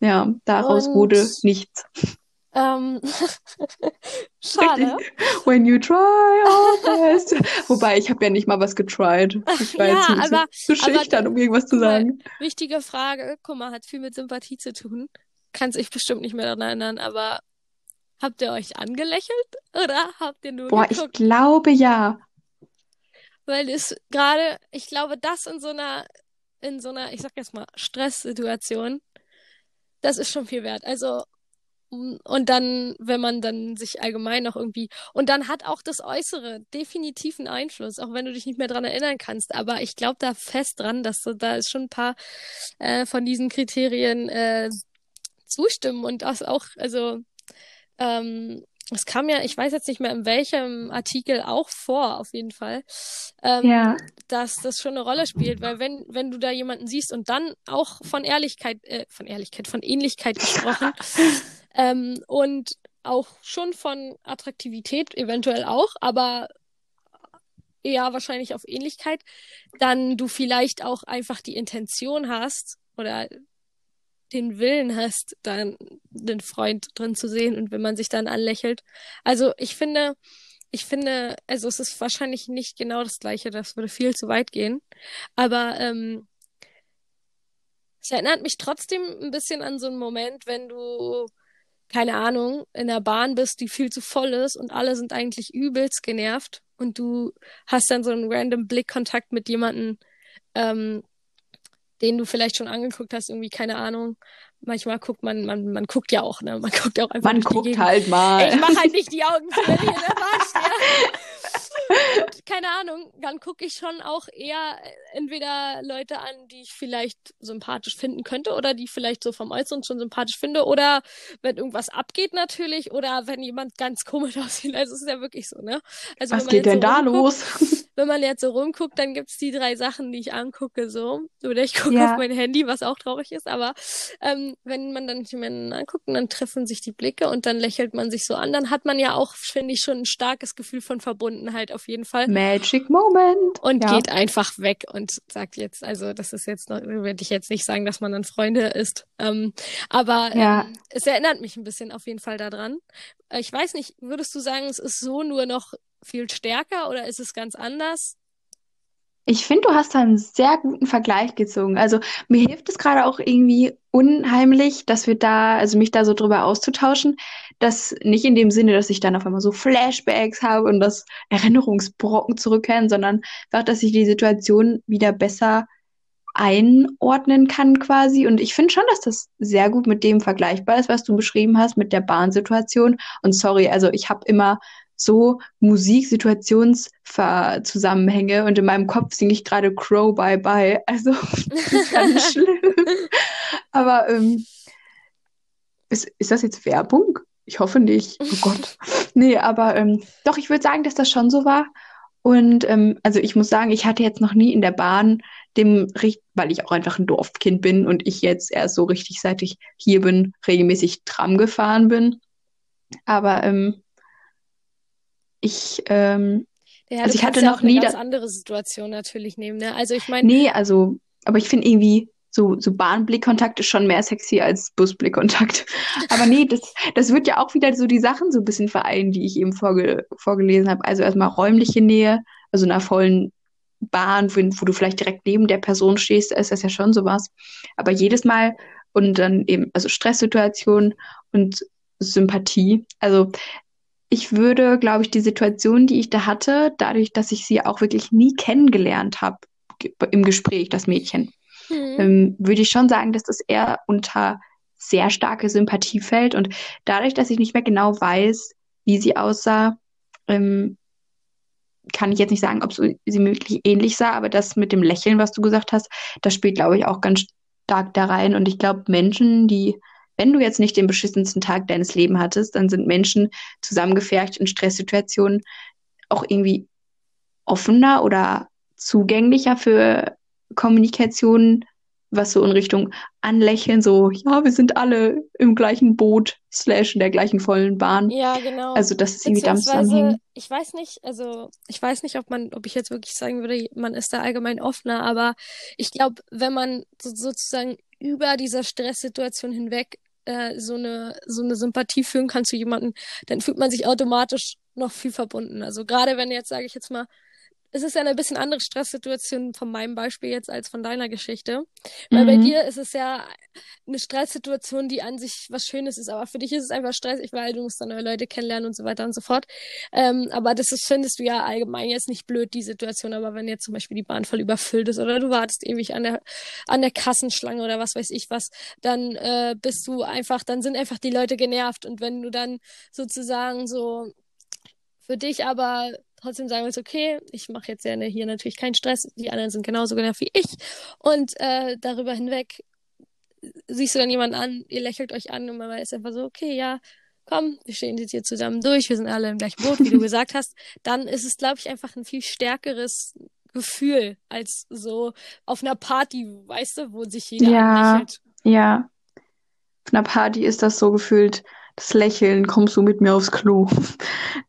ja, daraus und wurde nichts. Ähm, schade. When you try all best. Wobei, ich habe ja nicht mal was getried. Ich war ja, jetzt aber, zu, zu schüchtern, um irgendwas zu sagen. Wichtige Frage. Guck mal, hat viel mit Sympathie zu tun. Kann sich bestimmt nicht mehr daran erinnern, aber habt ihr euch angelächelt oder habt ihr nur Boah, geguckt? ich glaube ja. Weil es gerade, ich glaube, das in so einer, in so einer, ich sag jetzt mal, Stresssituation, das ist schon viel wert. Also und dann, wenn man dann sich allgemein noch irgendwie. Und dann hat auch das Äußere definitiv einen Einfluss, auch wenn du dich nicht mehr dran erinnern kannst. Aber ich glaube da fest dran, dass du, da ist schon ein paar äh, von diesen Kriterien äh, zustimmen und das auch, also ähm, es kam ja, ich weiß jetzt nicht mehr in welchem Artikel auch vor, auf jeden Fall, ähm, ja. dass das schon eine Rolle spielt, weil wenn, wenn du da jemanden siehst und dann auch von Ehrlichkeit, äh, von Ehrlichkeit, von Ähnlichkeit gesprochen, ähm, und auch schon von Attraktivität eventuell auch, aber eher wahrscheinlich auf Ähnlichkeit, dann du vielleicht auch einfach die Intention hast oder den Willen hast, dann den Freund drin zu sehen und wenn man sich dann anlächelt. Also ich finde, ich finde, also es ist wahrscheinlich nicht genau das gleiche, das würde viel zu weit gehen. Aber ähm, es erinnert mich trotzdem ein bisschen an so einen Moment, wenn du keine Ahnung, in der Bahn bist, die viel zu voll ist und alle sind eigentlich übelst genervt und du hast dann so einen random Blickkontakt mit jemandem, ähm, den du vielleicht schon angeguckt hast, irgendwie, keine Ahnung. Manchmal guckt man, man, man guckt ja auch, ne? Man guckt ja auch einfach. Man guckt halt mal. Ich mach halt nicht die Augen zu, wenn ich in der Bahn stehe. Und, keine Ahnung, dann gucke ich schon auch eher äh, entweder Leute an, die ich vielleicht sympathisch finden könnte oder die vielleicht so vom Äußeren schon sympathisch finde oder wenn irgendwas abgeht natürlich oder wenn jemand ganz komisch aussieht. Also es ist ja wirklich so, ne? Also, Was geht denn da los? Wenn man jetzt so rumguckt, dann gibt's die drei Sachen, die ich angucke, so. Oder ich gucke ja. auf mein Handy, was auch traurig ist, aber ähm, wenn man dann jemanden anguckt und dann treffen sich die Blicke und dann lächelt man sich so an, dann hat man ja auch, finde ich, schon ein starkes Gefühl von Verbundenheit auf jeden Fall. Magic Moment. Und ja. geht einfach weg und sagt jetzt, also das ist jetzt noch, würde ich jetzt nicht sagen, dass man dann Freunde ist. Ähm, aber ja. ähm, es erinnert mich ein bisschen auf jeden Fall daran. Äh, ich weiß nicht, würdest du sagen, es ist so nur noch viel stärker oder ist es ganz anders? Ich finde, du hast da einen sehr guten Vergleich gezogen. Also mir hilft es gerade auch irgendwie unheimlich, dass wir da, also mich da so drüber auszutauschen, dass nicht in dem Sinne, dass ich dann auf einmal so Flashbacks habe und das Erinnerungsbrocken zurückkehren, sondern einfach, dass ich die Situation wieder besser einordnen kann quasi. Und ich finde schon, dass das sehr gut mit dem vergleichbar ist, was du beschrieben hast mit der Bahnsituation. Und sorry, also ich habe immer so Musiksituationszusammenhänge und in meinem Kopf singe ich gerade Crow Bye Bye. Also das ist ganz schlimm. Aber ähm, ist, ist das jetzt Werbung? Ich hoffe nicht. Oh Gott. nee, aber ähm, doch, ich würde sagen, dass das schon so war. Und ähm, also ich muss sagen, ich hatte jetzt noch nie in der Bahn dem, weil ich auch einfach ein Dorfkind bin und ich jetzt erst so richtig, seit ich hier bin, regelmäßig Tram gefahren bin. Aber ähm, ich, ähm, Ja, also ich hatte ja noch auch eine nie ganz andere Situation natürlich nehmen, ne? Also ich meine, nee, also, aber ich finde irgendwie so, so Bahnblickkontakt ist schon mehr sexy als Busblickkontakt. Aber nee, das, das wird ja auch wieder so die Sachen so ein bisschen vereinen, die ich eben vorge vorgelesen habe. Also erstmal räumliche Nähe, also in einer vollen Bahn, wo, wo du vielleicht direkt neben der Person stehst, ist das ja schon sowas. Aber jedes Mal und dann eben, also Stresssituation und Sympathie. Also ich würde, glaube ich, die Situation, die ich da hatte, dadurch, dass ich sie auch wirklich nie kennengelernt habe im Gespräch, das Mädchen, hm, ähm, würde ich schon sagen, dass das eher unter sehr starke Sympathie fällt. Und dadurch, dass ich nicht mehr genau weiß, wie sie aussah, ähm, kann ich jetzt nicht sagen, ob sie mir wirklich ähnlich sah, aber das mit dem Lächeln, was du gesagt hast, das spielt, glaube ich, auch ganz stark da rein. Und ich glaube, Menschen, die, wenn du jetzt nicht den beschissensten Tag deines Lebens hattest, dann sind Menschen zusammengefercht in Stresssituationen auch irgendwie offener oder zugänglicher für Kommunikation, was so in Richtung Anlächeln, so, ja, wir sind alle im gleichen Boot, slash in der gleichen vollen Bahn. ja, genau. Also, dass es irgendwie damit zusammenhängt. ich weiß nicht, also ich weiß nicht, ob man, ob ich jetzt wirklich sagen würde, man ist da allgemein offener, aber ich glaube, wenn man so, sozusagen über dieser Stresssituation hinweg äh, so eine so eine Sympathie fühlen kann zu jemandem, dann fühlt man sich automatisch noch viel verbunden. Also gerade wenn jetzt, sage ich jetzt mal, es ist ja eine bisschen andere Stresssituation von meinem Beispiel jetzt als von deiner Geschichte. Weil bei Mhm. dir ist es ja eine Stresssituation, die an sich was Schönes ist, aber für dich ist es einfach stressig, weil du musst dann neue Leute kennenlernen und so weiter und so fort. Ähm, aber das ist, findest du ja allgemein jetzt nicht blöd, die Situation. Aber wenn jetzt zum Beispiel die Bahn voll überfüllt ist oder du wartest ewig an der, an der Kassenschlange oder was weiß ich was, dann äh, bist du einfach, dann sind einfach die Leute genervt. Und wenn du dann sozusagen so für dich aber trotzdem sagen willst, okay, ich mache jetzt ja hier natürlich keinen Stress, die anderen sind genauso genervt wie ich. Und äh, darüber hinweg siehst du dann jemanden an, ihr lächelt euch an und man weiß einfach so, okay, ja, komm, wir stehen jetzt hier zusammen durch, wir sind alle im gleichen Boot, wie du gesagt hast, dann ist es, glaube ich, einfach ein viel stärkeres Gefühl als so auf einer Party, weißt du, wo sich jeder Ja, anlächelt. ja. Auf einer Party ist das so gefühlt, das Lächeln, kommst du mit mir aufs Klo.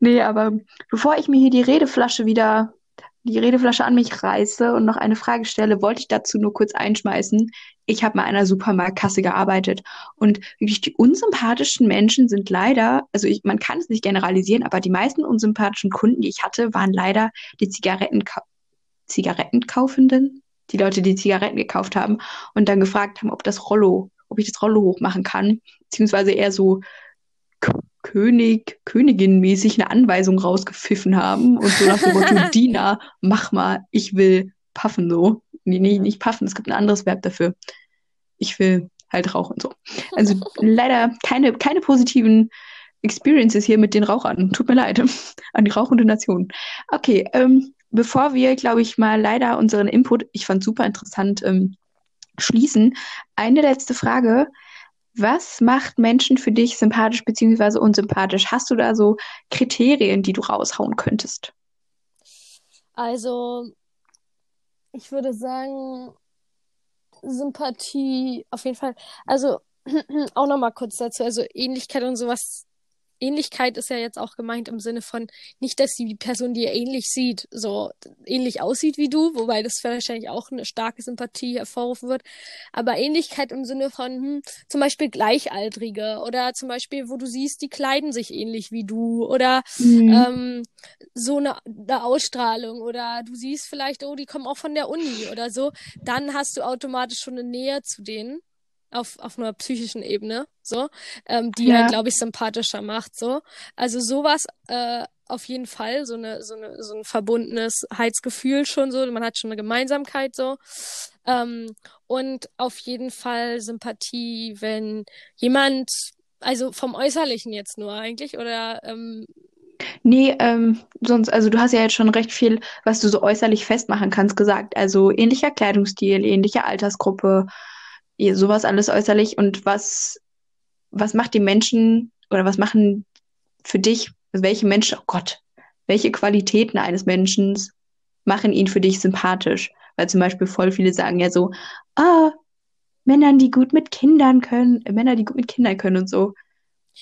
Nee, aber bevor ich mir hier die Redeflasche wieder, die Redeflasche an mich reiße und noch eine Frage stelle, wollte ich dazu nur kurz einschmeißen. Ich habe mal einer Supermarktkasse gearbeitet und wirklich die unsympathischen Menschen sind leider, also ich, man kann es nicht generalisieren, aber die meisten unsympathischen Kunden, die ich hatte, waren leider die Zigaretten, Zigarettenkaufenden, die Leute, die Zigaretten gekauft haben und dann gefragt haben, ob das Rollo, ob ich das Rollo hochmachen kann, beziehungsweise eher so König, Königin-mäßig eine Anweisung rausgepfiffen haben und so nach dem Motto, Diener, mach mal, ich will puffen so. Nee, nee, nicht puffen, es gibt ein anderes Verb dafür. Ich will halt rauchen so. Also leider keine, keine positiven Experiences hier mit den Rauchern. Tut mir leid. An die rauchende Nation. Okay, ähm, bevor wir, glaube ich, mal leider unseren Input, ich fand super interessant, ähm, schließen, eine letzte Frage. Was macht Menschen für dich sympathisch beziehungsweise unsympathisch? Hast du da so Kriterien, die du raushauen könntest? Also, ich würde sagen, Sympathie auf jeden Fall. Also, auch nochmal kurz dazu. Also, Ähnlichkeit und sowas. Ähnlichkeit ist ja jetzt auch gemeint im Sinne von nicht, dass die Person, die ihr ähnlich sieht, so ähnlich aussieht wie du, wobei das wahrscheinlich auch eine starke Sympathie hervorrufen wird. Aber Ähnlichkeit im Sinne von hm, zum Beispiel Gleichaltrige oder zum Beispiel, wo du siehst, die kleiden sich ähnlich wie du oder Mhm. ähm, so eine, eine Ausstrahlung oder du siehst vielleicht, oh, die kommen auch von der Uni oder so, dann hast du automatisch schon eine Nähe zu denen auf, auf einer psychischen Ebene, so, ähm, die halt, Ja, glaube ich, sympathischer macht, so. Also sowas äh, auf jeden Fall, so eine, so eine, so ein verbundenes Heizgefühl schon so, man hat schon eine Gemeinsamkeit so. Ähm, und auf jeden Fall Sympathie, wenn jemand, also vom Äußerlichen jetzt nur eigentlich, oder ähm, nee, ähm, sonst, also du hast ja jetzt schon recht viel, was du so äußerlich festmachen kannst, gesagt. Also ähnlicher Kleidungsstil, ähnliche Altersgruppe, sowas alles äußerlich. Und was, was macht die Menschen oder was machen für dich, welche Menschen, oh Gott, welche Qualitäten eines Menschen machen ihn für dich sympathisch? Weil zum Beispiel voll viele sagen ja so, ah, Männern, die gut mit Kindern können, äh, Männer, die gut mit Kindern können und so.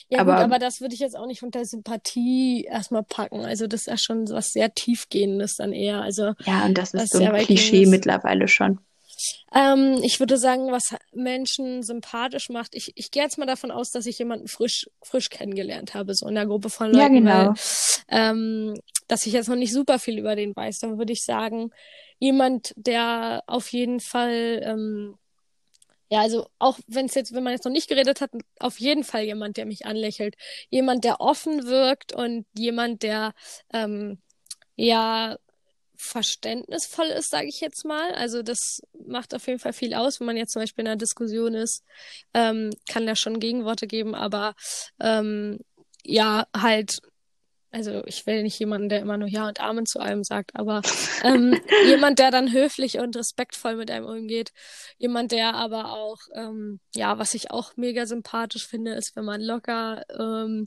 Ja, Aber- gut, aber das würde ich jetzt auch nicht unter Sympathie erstmal packen. Also das ist ja schon was sehr tiefgehendes dann eher. Also Ja, und das ist so ein Klischee mittlerweile schon. Ähm, ich würde sagen, was Menschen sympathisch macht, ich, ich gehe jetzt mal davon aus, dass ich jemanden frisch, frisch kennengelernt habe, so in der Gruppe von Ja, Leuten, genau. weil, ähm, dass ich jetzt noch nicht super viel über den weiß. Dann würde ich sagen, jemand, der auf jeden Fall, ähm, ja, also auch wenn es jetzt, wenn man jetzt noch nicht geredet hat, auf jeden Fall jemand, der mich anlächelt. Jemand, der offen wirkt und jemand, der, ähm, ja, verständnisvoll ist, sage ich jetzt mal. Also das macht auf jeden Fall viel aus, wenn man jetzt zum Beispiel in einer Diskussion ist, ähm, kann da schon Gegenworte geben, aber ähm, ja, halt, also ich will nicht jemanden, der immer nur Ja und Amen zu allem sagt, aber ähm, jemand, der dann höflich und respektvoll mit einem umgeht. Jemand, der aber auch, ähm, ja, was ich auch mega sympathisch finde, ist, wenn man locker ähm,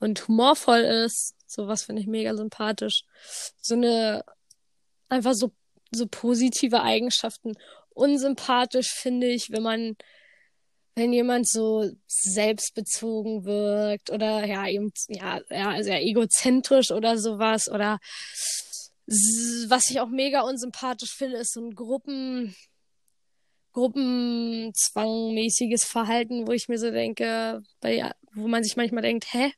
und humorvoll ist. Sowas finde ich mega sympathisch. So eine einfach so, so positive Eigenschaften. Unsympathisch finde ich, wenn man, wenn jemand so selbstbezogen wirkt oder ja, eben, ja, ja, sehr egozentrisch oder sowas oder was ich auch mega unsympathisch finde, ist so ein Gruppen, Gruppenzwangmäßiges Verhalten, wo ich mir so denke, bei, wo man sich manchmal denkt, hä?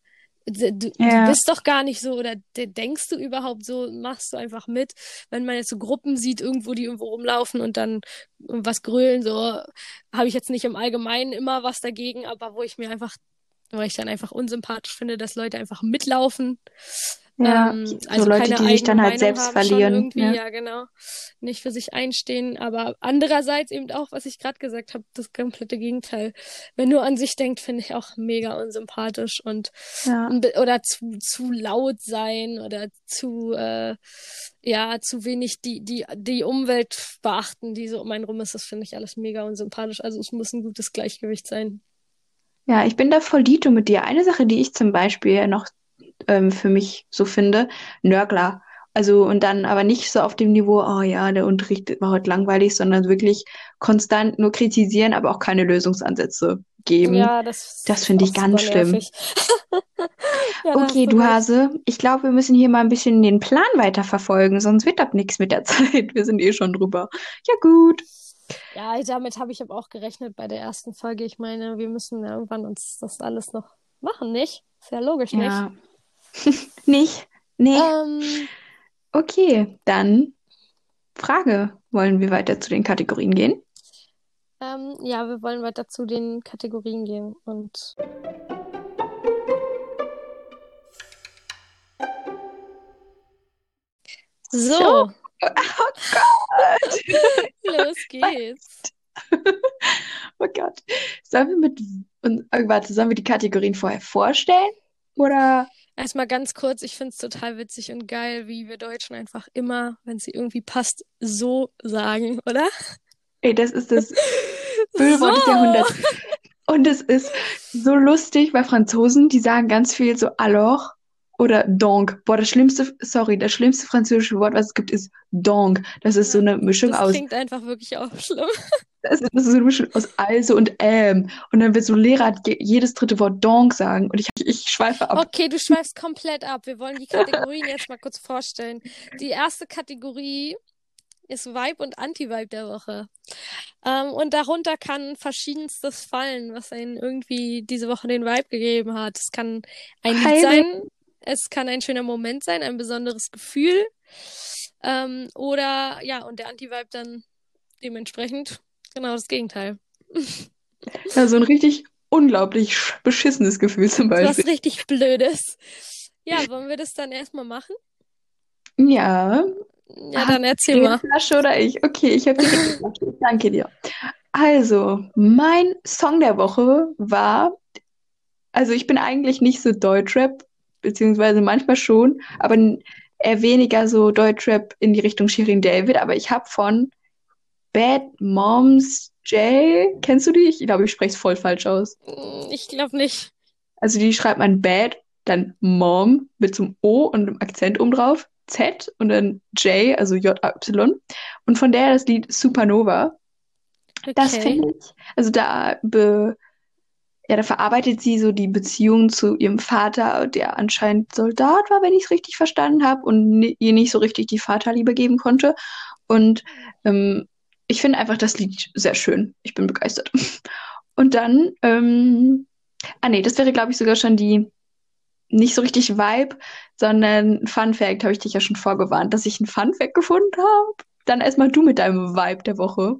Du, du Ja. bist doch gar nicht so oder de- denkst du überhaupt so, machst du einfach mit, wenn man jetzt so Gruppen sieht, irgendwo, die irgendwo rumlaufen und dann was grölen, so habe ich jetzt nicht im Allgemeinen immer was dagegen, aber wo ich mir einfach, wo ich dann einfach unsympathisch finde, dass Leute einfach mitlaufen. Ja, Ähm, so also Leute, die sich dann halt selbst verlieren. irgendwie, Ja. ja, genau. Nicht für sich einstehen, aber andererseits eben auch, was ich gerade gesagt habe, das komplette Gegenteil. Wenn nur an sich denkt, finde ich auch mega unsympathisch und Ja. oder zu, zu laut sein oder zu, äh, ja, zu wenig die, die, die Umwelt beachten, die so um einen rum ist. Das finde ich alles mega unsympathisch. Also es muss ein gutes Gleichgewicht sein. Ja, ich bin da voll dito mit dir. Eine Sache, die ich zum Beispiel noch ähm, für mich so finde, Nörgler. Also und dann aber nicht so auf dem Niveau, oh ja, der Unterricht war heute langweilig, sondern wirklich konstant nur kritisieren, aber auch keine Lösungsansätze geben. Ja, das, Das finde ich ganz schlimm. Ja, Okay, du. Hase, ich glaube, wir müssen hier mal ein bisschen den Plan weiterverfolgen, sonst wird das nichts mit der Zeit. Wir sind eh schon drüber. Ja, gut. Ja, damit habe ich aber auch gerechnet bei der ersten Folge. Ich meine, wir müssen ja irgendwann uns das alles noch machen, nicht? Ist ja logisch? Ja. Nicht? Nee. Ähm, Okay, dann Frage. Wollen wir weiter zu den Kategorien gehen? ähm, ja, wir wollen weiter zu den Kategorien gehen und so, So. Oh Gott. los geht's. Oh Gott. Sollen wir mit, und, äh, warte, sollen wir die Kategorien vorher vorstellen? Oder? Erstmal ganz kurz, ich finde es total witzig und geil, wie wir Deutschen einfach immer, wenn sie irgendwie passt, so sagen, oder? Ey, das ist das Füllwort des So. Jahrhunderts. Und es ist so lustig, weil Franzosen, die sagen ganz viel so alors oder donc. Boah, das schlimmste, sorry, das schlimmste französische Wort, was es gibt, ist donc. Das ist so eine Mischung Das aus, klingt einfach wirklich auch schlimm. Das ist, das ist so eine Mischung aus also und ähm. Und dann wird so Lehrer je- jedes dritte Wort donc sagen. Und ich, ich schweife ab. Okay, du schweifst komplett ab. Wir wollen die Kategorien jetzt mal kurz vorstellen. Die erste Kategorie ist Vibe und Anti-Vibe der Woche. Ähm, und darunter kann verschiedenstes fallen, was einen irgendwie diese Woche den Vibe gegeben hat. Es kann ein Lied sein, es kann ein schöner Moment sein, ein besonderes Gefühl. Ähm, oder ja, und der Anti-Vibe dann dementsprechend genau das Gegenteil. Ja, so ein richtig unglaublich sch- beschissenes Gefühl zum Was Beispiel. richtig Blödes. Ja, wollen wir das dann erstmal machen? Ja, Ja, Hast dann erzähl mal. Flasche oder ich? Okay, ich habe die Flasche. Danke dir. Also, mein Song der Woche war, also ich bin eigentlich nicht so Deutschrap, beziehungsweise manchmal schon, aber eher weniger so Deutschrap in die Richtung Shirin David, aber ich habe von Bad Moms J, kennst du die? Ich glaube, ich spreche es voll falsch aus. Mm, Ich glaube nicht. Also die schreibt man Bad, dann Mom mit so einem O und einem Akzent oben drauf. Z und dann J, also J-Y. Und von der das Lied Supernova. Das Okay. finde ich, also da be, ja, da verarbeitet sie so die Beziehung zu ihrem Vater, der anscheinend Soldat war, wenn ich es richtig verstanden habe, und ihr nicht so richtig die Vaterliebe geben konnte. Und ähm, ich finde einfach das Lied sehr schön. Ich bin begeistert. Und dann, ähm, ah nee, das wäre, glaube ich, sogar schon die nicht so richtig Vibe, sondern Fun Fact, habe ich dich ja schon vorgewarnt, dass ich ein Fun Fact gefunden habe. Dann erstmal du mit deinem Vibe der Woche.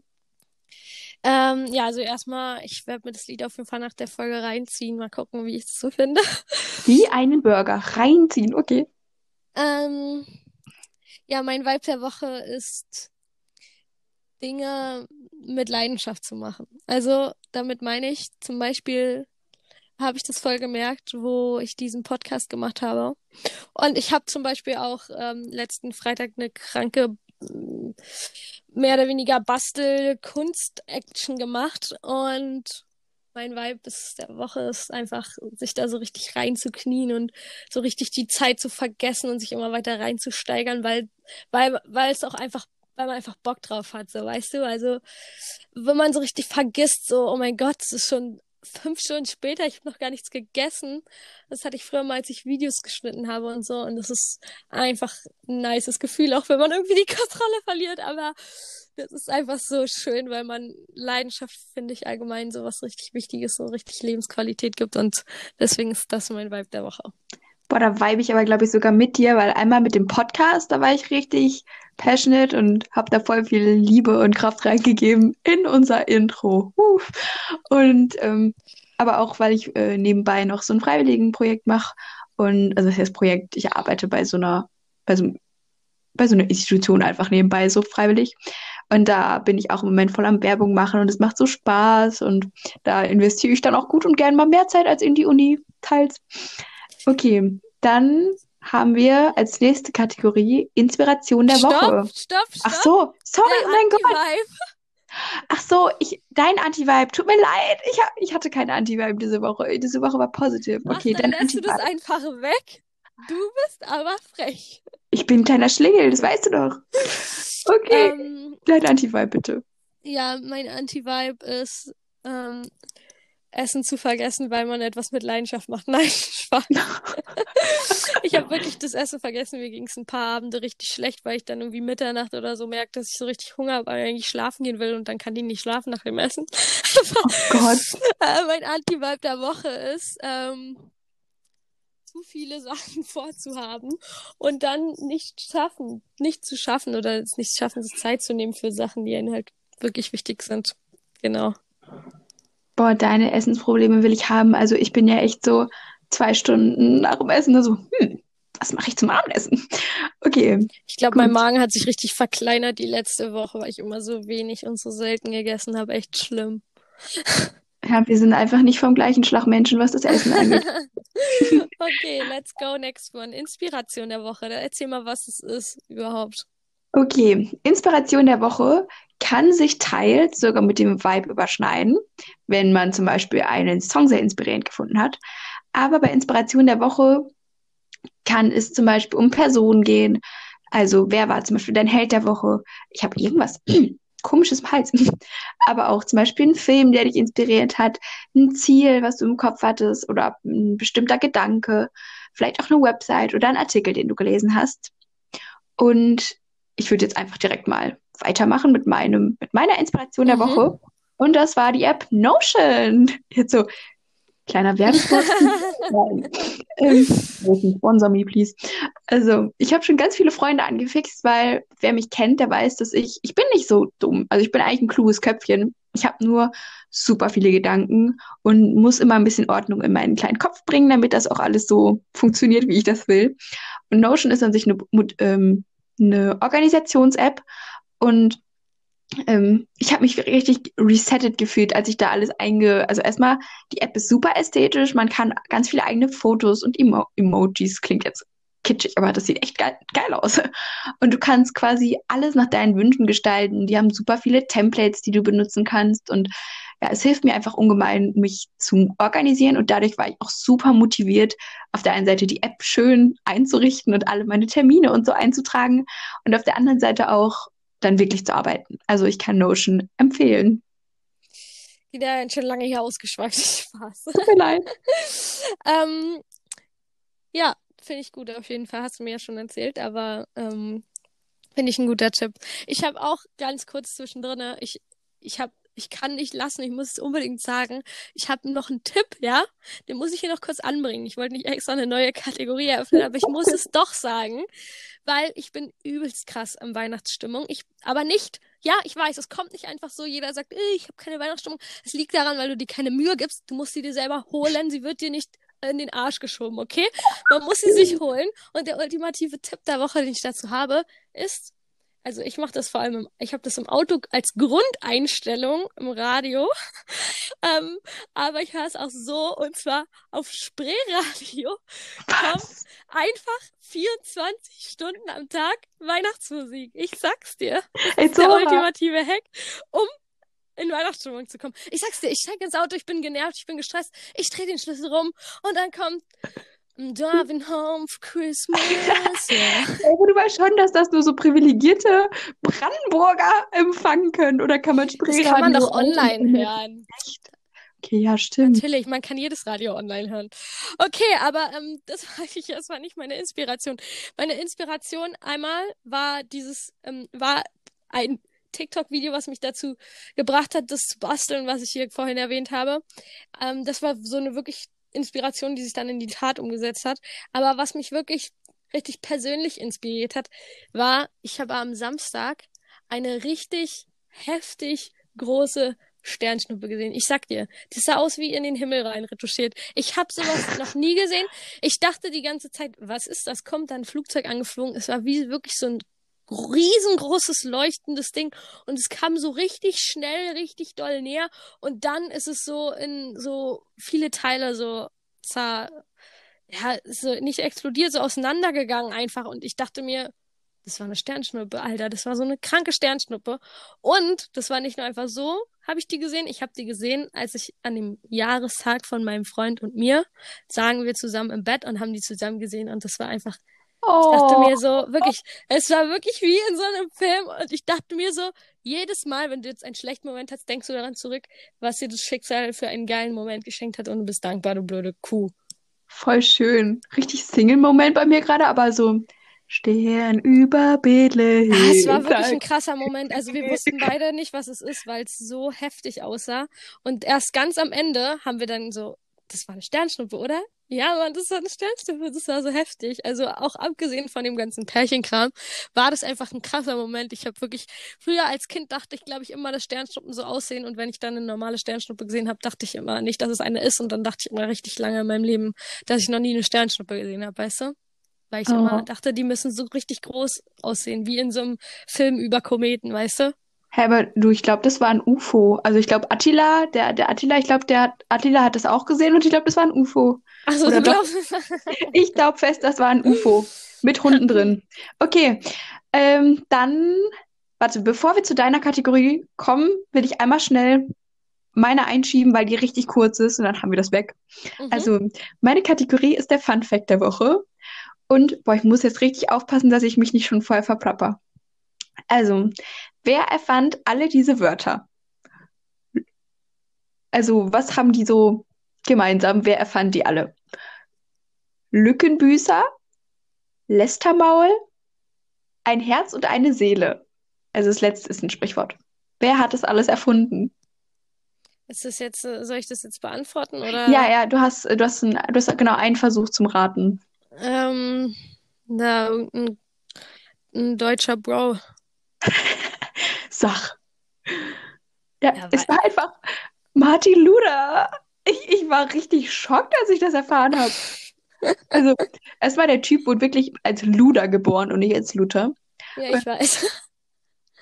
Ähm, ja, also erstmal, ich werde mir das Lied auf jeden Fall nach der Folge reinziehen. Mal gucken, wie ich es so finde. Wie einen Burger reinziehen, okay. Ähm, ja, mein Vibe der Woche ist, Dinge mit Leidenschaft zu machen. Also, damit meine ich zum Beispiel, habe ich das voll gemerkt, wo ich diesen Podcast gemacht habe. Und ich habe zum Beispiel auch ähm, letzten Freitag eine kranke, mm, mehr oder weniger Bastel-Kunst-Action gemacht. Und mein Vibe ist der Woche ist einfach, sich da so richtig reinzuknien und so richtig die Zeit zu vergessen und sich immer weiter reinzusteigern, weil, weil, weil es auch einfach, weil man einfach Bock drauf hat, so, weißt du? Also, wenn man so richtig vergisst, so, oh mein Gott, es ist schon fünf Stunden später, ich habe noch gar nichts gegessen. Das hatte ich früher mal, als ich Videos geschnitten habe und so. Und das ist einfach ein nices Gefühl, auch wenn man irgendwie die Kontrolle verliert. Aber das ist einfach so schön, weil man Leidenschaft, finde ich, allgemein so was richtig Wichtiges, so richtig Lebensqualität gibt. Und deswegen ist das mein Vibe der Woche. Boah, da vibe ich aber, glaube ich, sogar mit dir, weil einmal mit dem Podcast, da war ich richtig passionate und habe da voll viel Liebe und Kraft reingegeben in unser Intro. Und ähm, aber auch, weil ich äh, nebenbei noch so ein Freiwilligenprojekt mache. Und also das heißt Projekt, ich arbeite bei so einer, bei so, bei so einer Institution einfach nebenbei so freiwillig. Und da bin ich auch im Moment voll am Werbung machen und es macht so Spaß und da investiere ich dann auch gut und gern mal mehr Zeit als in die Uni teils. Okay, dann haben wir als nächste Kategorie Inspiration der Woche. Stopp, stopp, stopp. Ach so, sorry, Der mein Gott. Anti-Vibe. Ach so, ich, dein Anti-Vibe, tut mir leid. Ich, hab, ich hatte keine Anti-Vibe diese Woche. Diese Woche war positiv. Ach, Okay, dann dein lässt du das einfach weg. Du bist aber frech. Ich bin ein kleiner Schlingel, das weißt du doch. Okay, Ähm, dein Anti-Vibe bitte. ja, mein Anti-Vibe ist, ähm, Essen zu vergessen, weil man etwas mit Leidenschaft macht. Nein, Spaß. Ich habe wirklich das Essen vergessen. Mir ging es ein paar Abende richtig schlecht, weil ich dann irgendwie Mitternacht oder so merke, dass ich so richtig Hunger habe, weil ich eigentlich schlafen gehen will und dann kann die nicht schlafen nach dem Essen. Oh Gott. Äh, mein Anti-Vibe der Woche ist, ähm, zu viele Sachen vorzuhaben und dann nicht schaffen, nicht zu schaffen oder es nicht schaffen, sich Zeit zu nehmen für Sachen, die einem halt wirklich wichtig sind. Genau. Boah, deine Essensprobleme will ich haben. Also ich bin ja echt so zwei Stunden nach dem Essen so, hm, was mache ich zum Abendessen? Okay, Ich glaube, mein. Magen hat sich richtig verkleinert die letzte Woche, weil ich immer so wenig und so selten gegessen habe. Echt schlimm. ja, wir sind einfach nicht vom gleichen Schlag Menschen, was das Essen angeht. Okay, let's go next one. Inspiration der Woche. Erzähl mal, was es ist überhaupt. Okay, Inspiration der Woche kann sich teils sogar mit dem Vibe überschneiden, wenn man zum Beispiel einen Song sehr inspirierend gefunden hat. Aber bei Inspiration der Woche kann es zum Beispiel um Personen gehen. Also wer war zum Beispiel dein Held der Woche? Ich habe irgendwas komisches im Hals. Aber auch zum Beispiel ein Film, der dich inspiriert hat, ein Ziel, was du im Kopf hattest oder ein bestimmter Gedanke, vielleicht auch eine Website oder ein Artikel, den du gelesen hast. Und ich würde jetzt einfach direkt mal weitermachen mit meinem, mit meiner Inspiration der Mhm. Woche. Und das war die App Notion. Jetzt so, kleiner Werbespot. Ähm, sponsor me, please. Also, ich habe schon ganz viele Freunde angefixt, weil wer mich kennt, der weiß, dass ich, ich bin nicht so dumm. Also ich bin eigentlich ein kluges Köpfchen. Ich habe nur super viele Gedanken und muss immer ein bisschen Ordnung in meinen kleinen Kopf bringen, damit das auch alles so funktioniert, wie ich das will. Und Notion ist an sich eine, ähm, eine Organisations-App und ähm, ich habe mich richtig resettet gefühlt, als ich da alles einge... Also erstmal, die App ist super ästhetisch, man kann ganz viele eigene Fotos und Emo Emojis, klingt jetzt kitschig, aber das sieht echt geil, geil aus. Und du kannst quasi alles nach deinen Wünschen gestalten. Die haben super viele Templates, die du benutzen kannst und ja, es hilft mir einfach ungemein, mich zu organisieren und dadurch war ich auch super motiviert, auf der einen Seite die App schön einzurichten und alle meine Termine und so einzutragen und auf der anderen Seite auch dann wirklich zu arbeiten. Also ich kann Notion empfehlen. Wieder schon lange hier ausgeschweift. Spaß. Tut mir leid. ähm, ja, finde ich gut auf jeden Fall. Hast du mir ja schon erzählt, aber ähm, finde ich ein guter Tipp. Ich habe auch ganz kurz zwischendrin, ich, ich habe ich kann nicht lassen, ich muss es unbedingt sagen. Ich habe noch einen Tipp, ja? Den muss ich hier noch kurz anbringen. Ich wollte nicht extra eine neue Kategorie eröffnen, aber ich muss es doch sagen, weil ich bin übelst krass am Weihnachtsstimmung. Ich, aber nicht, ja, ich weiß, es kommt nicht einfach so, jeder sagt, ich habe keine Weihnachtsstimmung. Es liegt daran, weil du dir keine Mühe gibst. Du musst sie dir selber holen. Sie wird dir nicht in den Arsch geschoben, okay? Man muss sie sich holen. Und der ultimative Tipp der Woche, den ich dazu habe, ist, also ich mache das vor allem, im, ich habe das im Auto als Grundeinstellung im Radio, ähm, aber ich höre es auch so und zwar auf Spreeradio kommt einfach 24 Stunden am Tag Weihnachtsmusik. Ich sag's dir. Das ist der ultimative Hack, um in Weihnachtsstimmung zu kommen. Ich sag's dir, ich steig ins Auto, ich bin genervt, ich bin gestresst, ich drehe den Schlüssel rum und dann kommt Driving home for Christmas. Ja. Aber du weißt schon, dass das nur so privilegierte Brandenburger empfangen können. Oder kann man Das kann man doch online hören. Echt? Okay, ja, stimmt. Natürlich, man kann jedes Radio online hören. Okay, aber ähm, das war ich, das war nicht meine Inspiration. Meine Inspiration einmal war dieses, ähm, war ein TikTok-Video, was mich dazu gebracht hat, das zu basteln, was ich hier vorhin erwähnt habe. Ähm, das war so eine wirklich Inspiration, die sich dann in die Tat umgesetzt hat. Aber was mich wirklich richtig persönlich inspiriert hat, war, ich habe am Samstag eine richtig heftig große Sternschnuppe gesehen. Ich sag dir, das sah aus wie in den Himmel rein retuschiert. Ich habe sowas noch nie gesehen. Ich dachte die ganze Zeit, was ist das? Kommt dann ein Flugzeug angeflogen. Es war wie wirklich so ein riesengroßes leuchtendes Ding und es kam so richtig schnell, richtig doll näher und dann ist es so in so viele Teile so zer, ja, so nicht explodiert, so auseinandergegangen einfach und ich dachte mir, das war eine Sternschnuppe, Alter, das war so eine kranke Sternschnuppe und das war nicht nur einfach so, habe ich die gesehen, ich habe die gesehen, als ich an dem Jahrestag von meinem Freund und mir, sagen wir zusammen im Bett und haben die zusammen gesehen und das war einfach Oh. Ich dachte mir so, wirklich, es war wirklich wie in so einem Film und ich dachte mir so, jedes Mal, wenn du jetzt einen schlechten Moment hast, denkst du daran zurück, was dir das Schicksal für einen geilen Moment geschenkt hat und du bist dankbar, du blöde Kuh. Voll schön. Richtig Single-Moment bei mir gerade, aber so Stern über Bethlehem. Ja, es war wirklich ein krasser Moment. Also wir wussten beide nicht, was es ist, weil es so heftig aussah. Und erst ganz am Ende haben wir dann so, das war eine Sternschnuppe, oder? Ja, Mann, das war eine Sternschnuppe, das war so heftig. Also auch abgesehen von dem ganzen Pärchenkram, war das einfach ein krasser Moment. Ich habe wirklich, früher als Kind dachte ich, glaube ich, immer, dass Sternschnuppen so aussehen. Und wenn ich dann eine normale Sternschnuppe gesehen habe, dachte ich immer nicht, dass es eine ist. Und dann dachte ich immer richtig lange in meinem Leben, dass ich noch nie eine Sternschnuppe gesehen habe, weißt du? Weil ich oh. immer dachte, die müssen so richtig groß aussehen, wie in so einem Film über Kometen, weißt du? Hä, aber du, ich glaube, das war ein UFO. Also ich glaube, Attila, der, der Attila, ich glaube, der hat, Attila hat das auch gesehen und ich glaube, das war ein UFO. Achso, du glaubst. ich glaube fest, das war ein UFO. Mit Hunden drin. Okay. Ähm, dann, warte, bevor wir zu deiner Kategorie kommen, will ich einmal schnell meine einschieben, weil die richtig kurz ist und dann haben wir das weg. Mhm. Also, meine Kategorie ist der Fun Fact der Woche. Und, boah, ich muss jetzt richtig aufpassen, dass ich mich nicht schon voll verplapper. Also, wer erfand alle diese Wörter? Also, was haben die so gemeinsam? Wer erfand die alle? Lückenbüßer, Lästermaul, ein Herz und eine Seele. Also das letzte ist ein Sprichwort. Wer hat das alles erfunden? Ist das jetzt, äh, soll ich das jetzt beantworten oder? Ja, ja, du hast, du hast, ein, du hast genau einen Versuch zum Raten. Ähm, na, ein, ein deutscher Bro. Sach. Ja, ja es war einfach Martin Luther. Ich, ich war richtig schockt, als ich das erfahren habe. Also, es war der Typ, wurde wirklich als Luder geboren und nicht als Luther. Ja, ich weiß.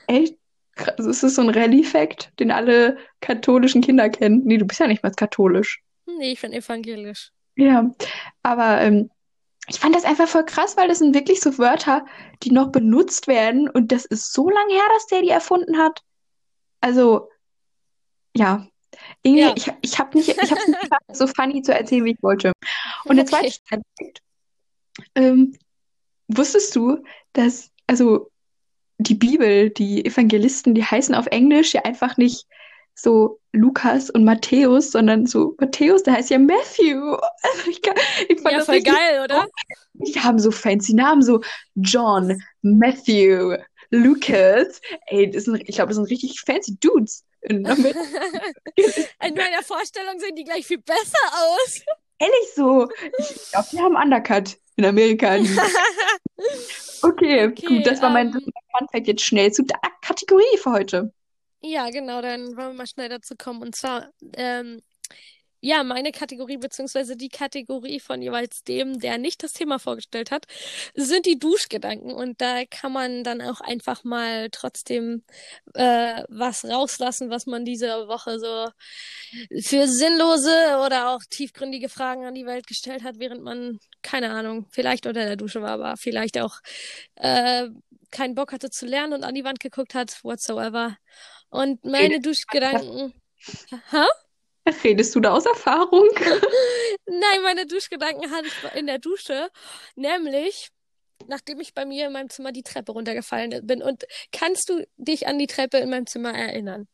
Echt? Also ist das so ein Rallye-Fact, den alle katholischen Kinder kennen? Nee, du bist ja nicht mal katholisch. Nee, ich bin evangelisch. Ja, aber ähm, ich fand das einfach voll krass, weil das sind wirklich so Wörter, die noch benutzt werden und das ist so lange her, dass der die erfunden hat. Also, ja, Irgendwie, Ja. ich, ich habe nicht, ich hab's nicht geschafft, so funny zu erzählen, wie ich wollte. Und der zweite. Aspekt, ähm, wusstest du, dass, also die Bibel, die Evangelisten, die heißen auf Englisch ja einfach nicht so Lukas und Matthäus, sondern so Matthäus, der heißt ja Matthew. Also ich, kann, ich fand Ja, das voll richtig, geil, oder? die haben so fancy Namen, so John, Matthew, Lucas. Ey, das sind, ich glaube, das sind richtig fancy Dudes in Amerika. In meiner Vorstellung sehen die gleich viel besser aus. Ehrlich so. Ich glaube, die haben Undercut in Amerika. Okay, Okay, gut, das war mein, ähm, war mein Fun Fact jetzt schnell zu der Kategorie für heute. Ja, genau, dann wollen wir mal schnell dazu kommen. Und zwar, ähm, ja, meine Kategorie, beziehungsweise die Kategorie von jeweils dem, der nicht das Thema vorgestellt hat, sind die Duschgedanken. Und da kann man dann auch einfach mal trotzdem äh, was rauslassen, was man diese Woche so für sinnlose oder auch tiefgründige Fragen an die Welt gestellt hat, während man, keine Ahnung, vielleicht unter der Dusche war, aber vielleicht auch äh, keinen Bock hatte zu lernen und an die Wand geguckt hat, whatsoever. Und meine Duschgedanken. Ha? Redest du da aus Erfahrung? Nein, meine Duschgedanken hatte ich in der Dusche, nämlich nachdem ich bei mir in meinem Zimmer die Treppe runtergefallen bin. Und kannst du dich an die Treppe in meinem Zimmer erinnern?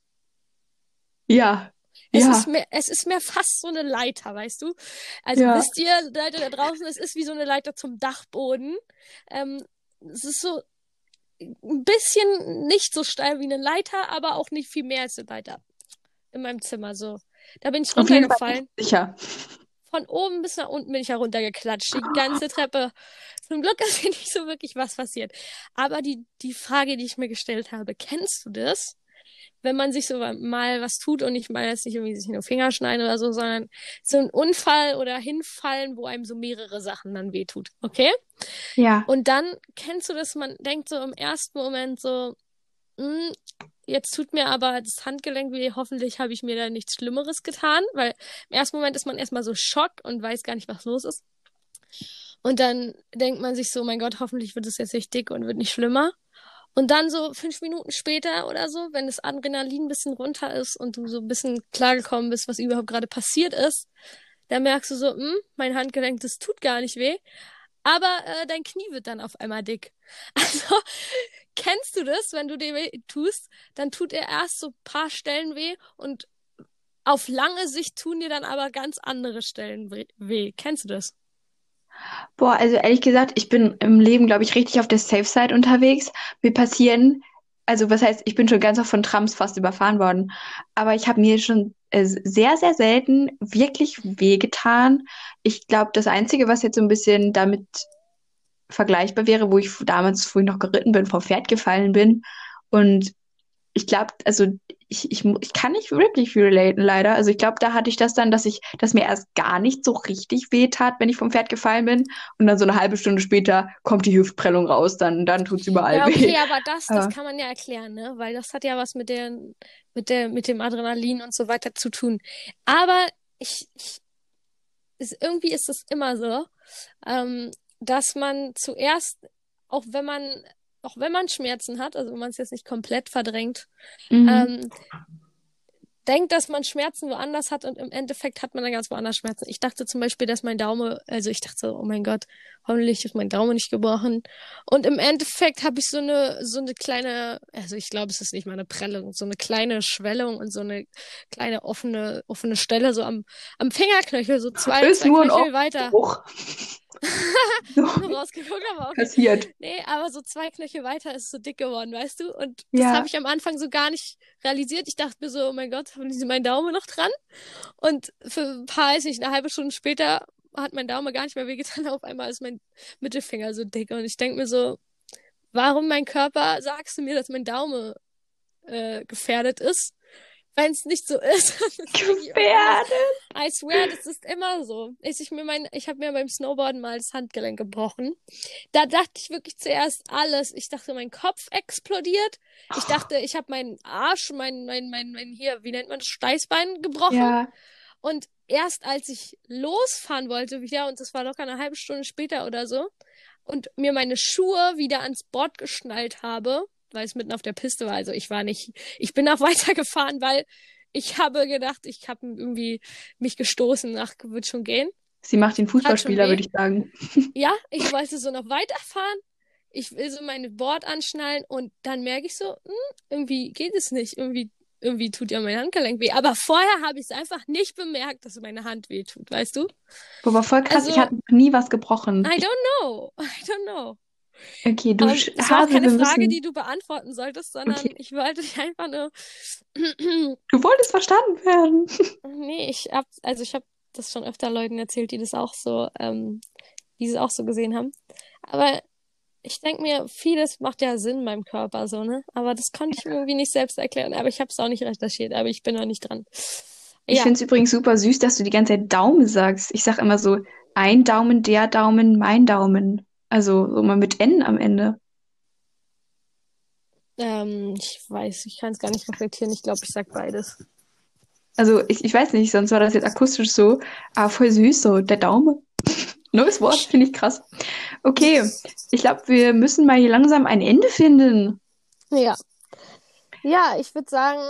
Ja. Es Ja. ist mehr, es ist mehr fast so eine Leiter, weißt du? Also Ja. wisst ihr, Leute da draußen, es ist wie so eine Leiter zum Dachboden. Ähm, es ist so ein bisschen nicht so steil wie eine Leiter, aber auch nicht viel mehr als eine Leiter. In meinem Zimmer so. Da bin ich runtergefallen. sicher. Von oben bis nach unten bin ich heruntergeklatscht. Die ganze Treppe. Zum Glück ist hier nicht so wirklich was passiert. Aber die, die Frage, die ich mir gestellt habe, kennst du das? Wenn man sich so mal was tut und ich meine jetzt nicht irgendwie sich nur Finger schneiden oder so, sondern so ein Unfall oder hinfallen, wo einem so mehrere Sachen dann wehtut. Okay? Ja. Und dann kennst du das, man denkt so im ersten Moment so, "Hm, jetzt tut mir aber das Handgelenk weh, hoffentlich habe ich mir da nichts Schlimmeres getan, weil im ersten Moment ist man erstmal so Schock und weiß gar nicht, was los ist. Und dann denkt man sich so, mein Gott, hoffentlich wird es jetzt nicht dick und wird nicht schlimmer. Und dann so fünf Minuten später oder so, wenn das Adrenalin ein bisschen runter ist und du so ein bisschen klargekommen bist, was überhaupt gerade passiert ist, dann merkst du so, hm, mein Handgelenk, das tut gar nicht weh. Aber äh, dein Knie wird dann auf einmal dick. Also, kennst du das, wenn du dir weh tust, dann tut er erst so ein paar Stellen weh und auf lange Sicht tun dir dann aber ganz andere Stellen we- weh. Kennst du das? Boah, also ehrlich gesagt, ich bin im Leben, glaube ich, richtig auf der Safe Side unterwegs. Mir passieren, also was heißt, ich bin schon ganz oft von Trams fast überfahren worden, aber ich habe mir schon äh, sehr, sehr selten wirklich wehgetan. Ich glaube, das Einzige, was jetzt so ein bisschen damit vergleichbar wäre, wo ich damals, wo ich noch geritten bin, vom Pferd gefallen bin. Und ich glaube, also ich, ich, ich kann nicht wirklich viel relaten, leider. Also ich glaube, da hatte ich das dann, dass ich, dass mir erst gar nicht so richtig weh tat, wenn ich vom Pferd gefallen bin. Und dann so eine halbe Stunde später kommt die Hüftprellung raus, dann, dann tut's überall Ja, weh. okay, aber das, das Ja. kann man ja erklären, ne? Weil das hat ja was mit der, mit der, mit dem Adrenalin und so weiter zu tun. Aber ich, ich ist, irgendwie ist es immer so, ähm, dass man zuerst, auch wenn man, auch wenn man Schmerzen hat, also wenn man es jetzt nicht komplett verdrängt, Mhm. ähm, denkt, dass man Schmerzen woanders hat und im Endeffekt hat man dann ganz woanders Schmerzen. Ich dachte zum Beispiel, dass mein Daumen, also ich dachte so, oh mein Gott, hoffentlich ist mein Daumen nicht gebrochen. Und im Endeffekt habe ich so eine, so eine kleine, also ich glaube, es ist nicht mal eine Prellung, so eine kleine Schwellung und so eine kleine offene, offene Stelle so am, am Fingerknöchel, so zwei, Ist zwei nur ein Knöchel weiter. Bruch. so rausgeguckt, aber okay. passiert. Nee, aber so zwei Knöchel weiter ist es so dick geworden, weißt du? Und Ja. das habe ich am Anfang so gar nicht realisiert. Ich dachte mir so, oh mein Gott, haben sie meinen Daumen noch dran? Und für ein paar, weiß nicht, eine halbe Stunde später hat mein Daumen gar nicht mehr wehgetan. Auf einmal ist mein Mittelfinger so dick. Und ich denke mir so, warum mein Körper sagst du mir, dass mein Daumen äh, gefährdet ist, wenn es nicht so ist? Wirklich Gefährdet. I swear, das ist immer so. Ich, ich, mir mein, ich habe mir beim Snowboarden mal das Handgelenk gebrochen. Da dachte ich wirklich zuerst alles. Ich dachte, mein Kopf explodiert. Ich dachte, ich habe meinen Arsch, mein, mein, mein, mein hier, wie nennt man das, Steißbein gebrochen. Ja. Und erst als ich losfahren wollte wieder, und das war locker eine halbe Stunde später oder so, und mir meine Schuhe wieder ans Board geschnallt habe, weil es mitten auf der Piste war. Also ich war nicht, ich bin auch weitergefahren, weil ich habe gedacht, ich habe irgendwie mich gestoßen, ach, wird schon gehen. Sie macht den Fußballspieler, würde ich sagen. Ja, ich wollte so noch weiterfahren. Ich will so meine Board anschnallen und dann merke ich so, hm, irgendwie geht es nicht. Irgendwie, irgendwie tut ja mein Handgelenk weh. Aber vorher habe ich es einfach nicht bemerkt, dass meine Hand weh tut, weißt du? Aber voll krass, ich Also, hatte noch nie was gebrochen. I Ich, don't know. I don't know. okay, du war wir keine Frage, müssen. die du beantworten solltest, sondern Okay, ich wollte dich einfach nur. du wolltest verstanden werden. Nee, ich hab, also ich habe das schon öfter Leuten erzählt, die das auch so, ähm, die es auch so gesehen haben. Aber ich denke mir, vieles macht ja Sinn in meinem Körper, so, ne? Aber das konnte ich mir irgendwie nicht selbst erklären. Aber ich habe es auch nicht recherchiert, aber ich bin noch nicht dran. Ich Ja, finde es übrigens super süß, dass du die ganze Zeit Daumen sagst. Ich sag immer so, ein Daumen, der Daumen, mein Daumen. Also so mal mit N am Ende. ähm, ich weiß, ich kann es gar nicht reflektieren. Ich glaube, ich sag beides. Also ich, ich weiß nicht, sonst war das jetzt akustisch so, aber voll süß, so der Daumen. Neues Wort, finde ich krass. Okay, ich glaube, wir müssen mal hier langsam ein Ende finden. Ja. Ja, ich würde sagen,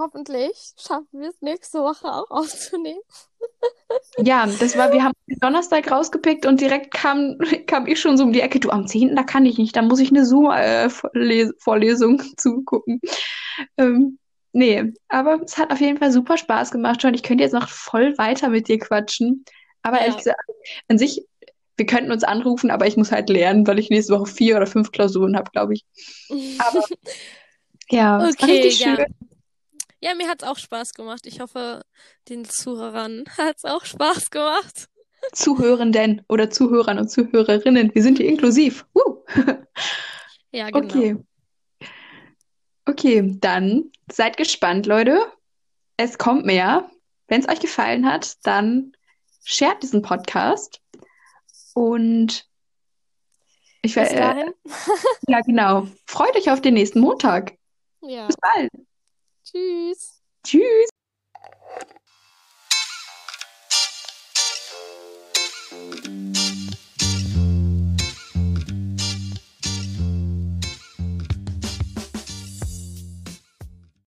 hoffentlich schaffen wir es nächste Woche auch aufzunehmen. Ja, das war, wir haben den Donnerstag rausgepickt und direkt kam, kam ich schon so um die Ecke, du, am 10., da kann ich nicht, da muss ich eine Zoom-Vorlesung zugucken. Ähm, nee, aber es hat auf jeden Fall super Spaß gemacht schon. Ich könnte jetzt noch voll weiter mit dir quatschen. Aber ehrlich Ja. gesagt, an sich, wir könnten uns anrufen, aber ich muss halt lernen, weil ich nächste Woche vier oder fünf Klausuren habe, glaube ich. Aber ja, es Okay, ja. schön. Ja, mir hat's auch Spaß gemacht. Ich hoffe, den Zuhörern hat's auch Spaß gemacht. Zuhörenden oder Zuhörern und Zuhörerinnen, wir sind hier inklusiv. Uh. Ja, genau. Okay. Okay, dann seid gespannt, Leute. Es kommt mehr. Wenn es euch gefallen hat, dann shared diesen Podcast. Und ich Bis werde, dahin. ja, genau. Freut euch auf den nächsten Montag. Ja. Bis bald. Tschüss.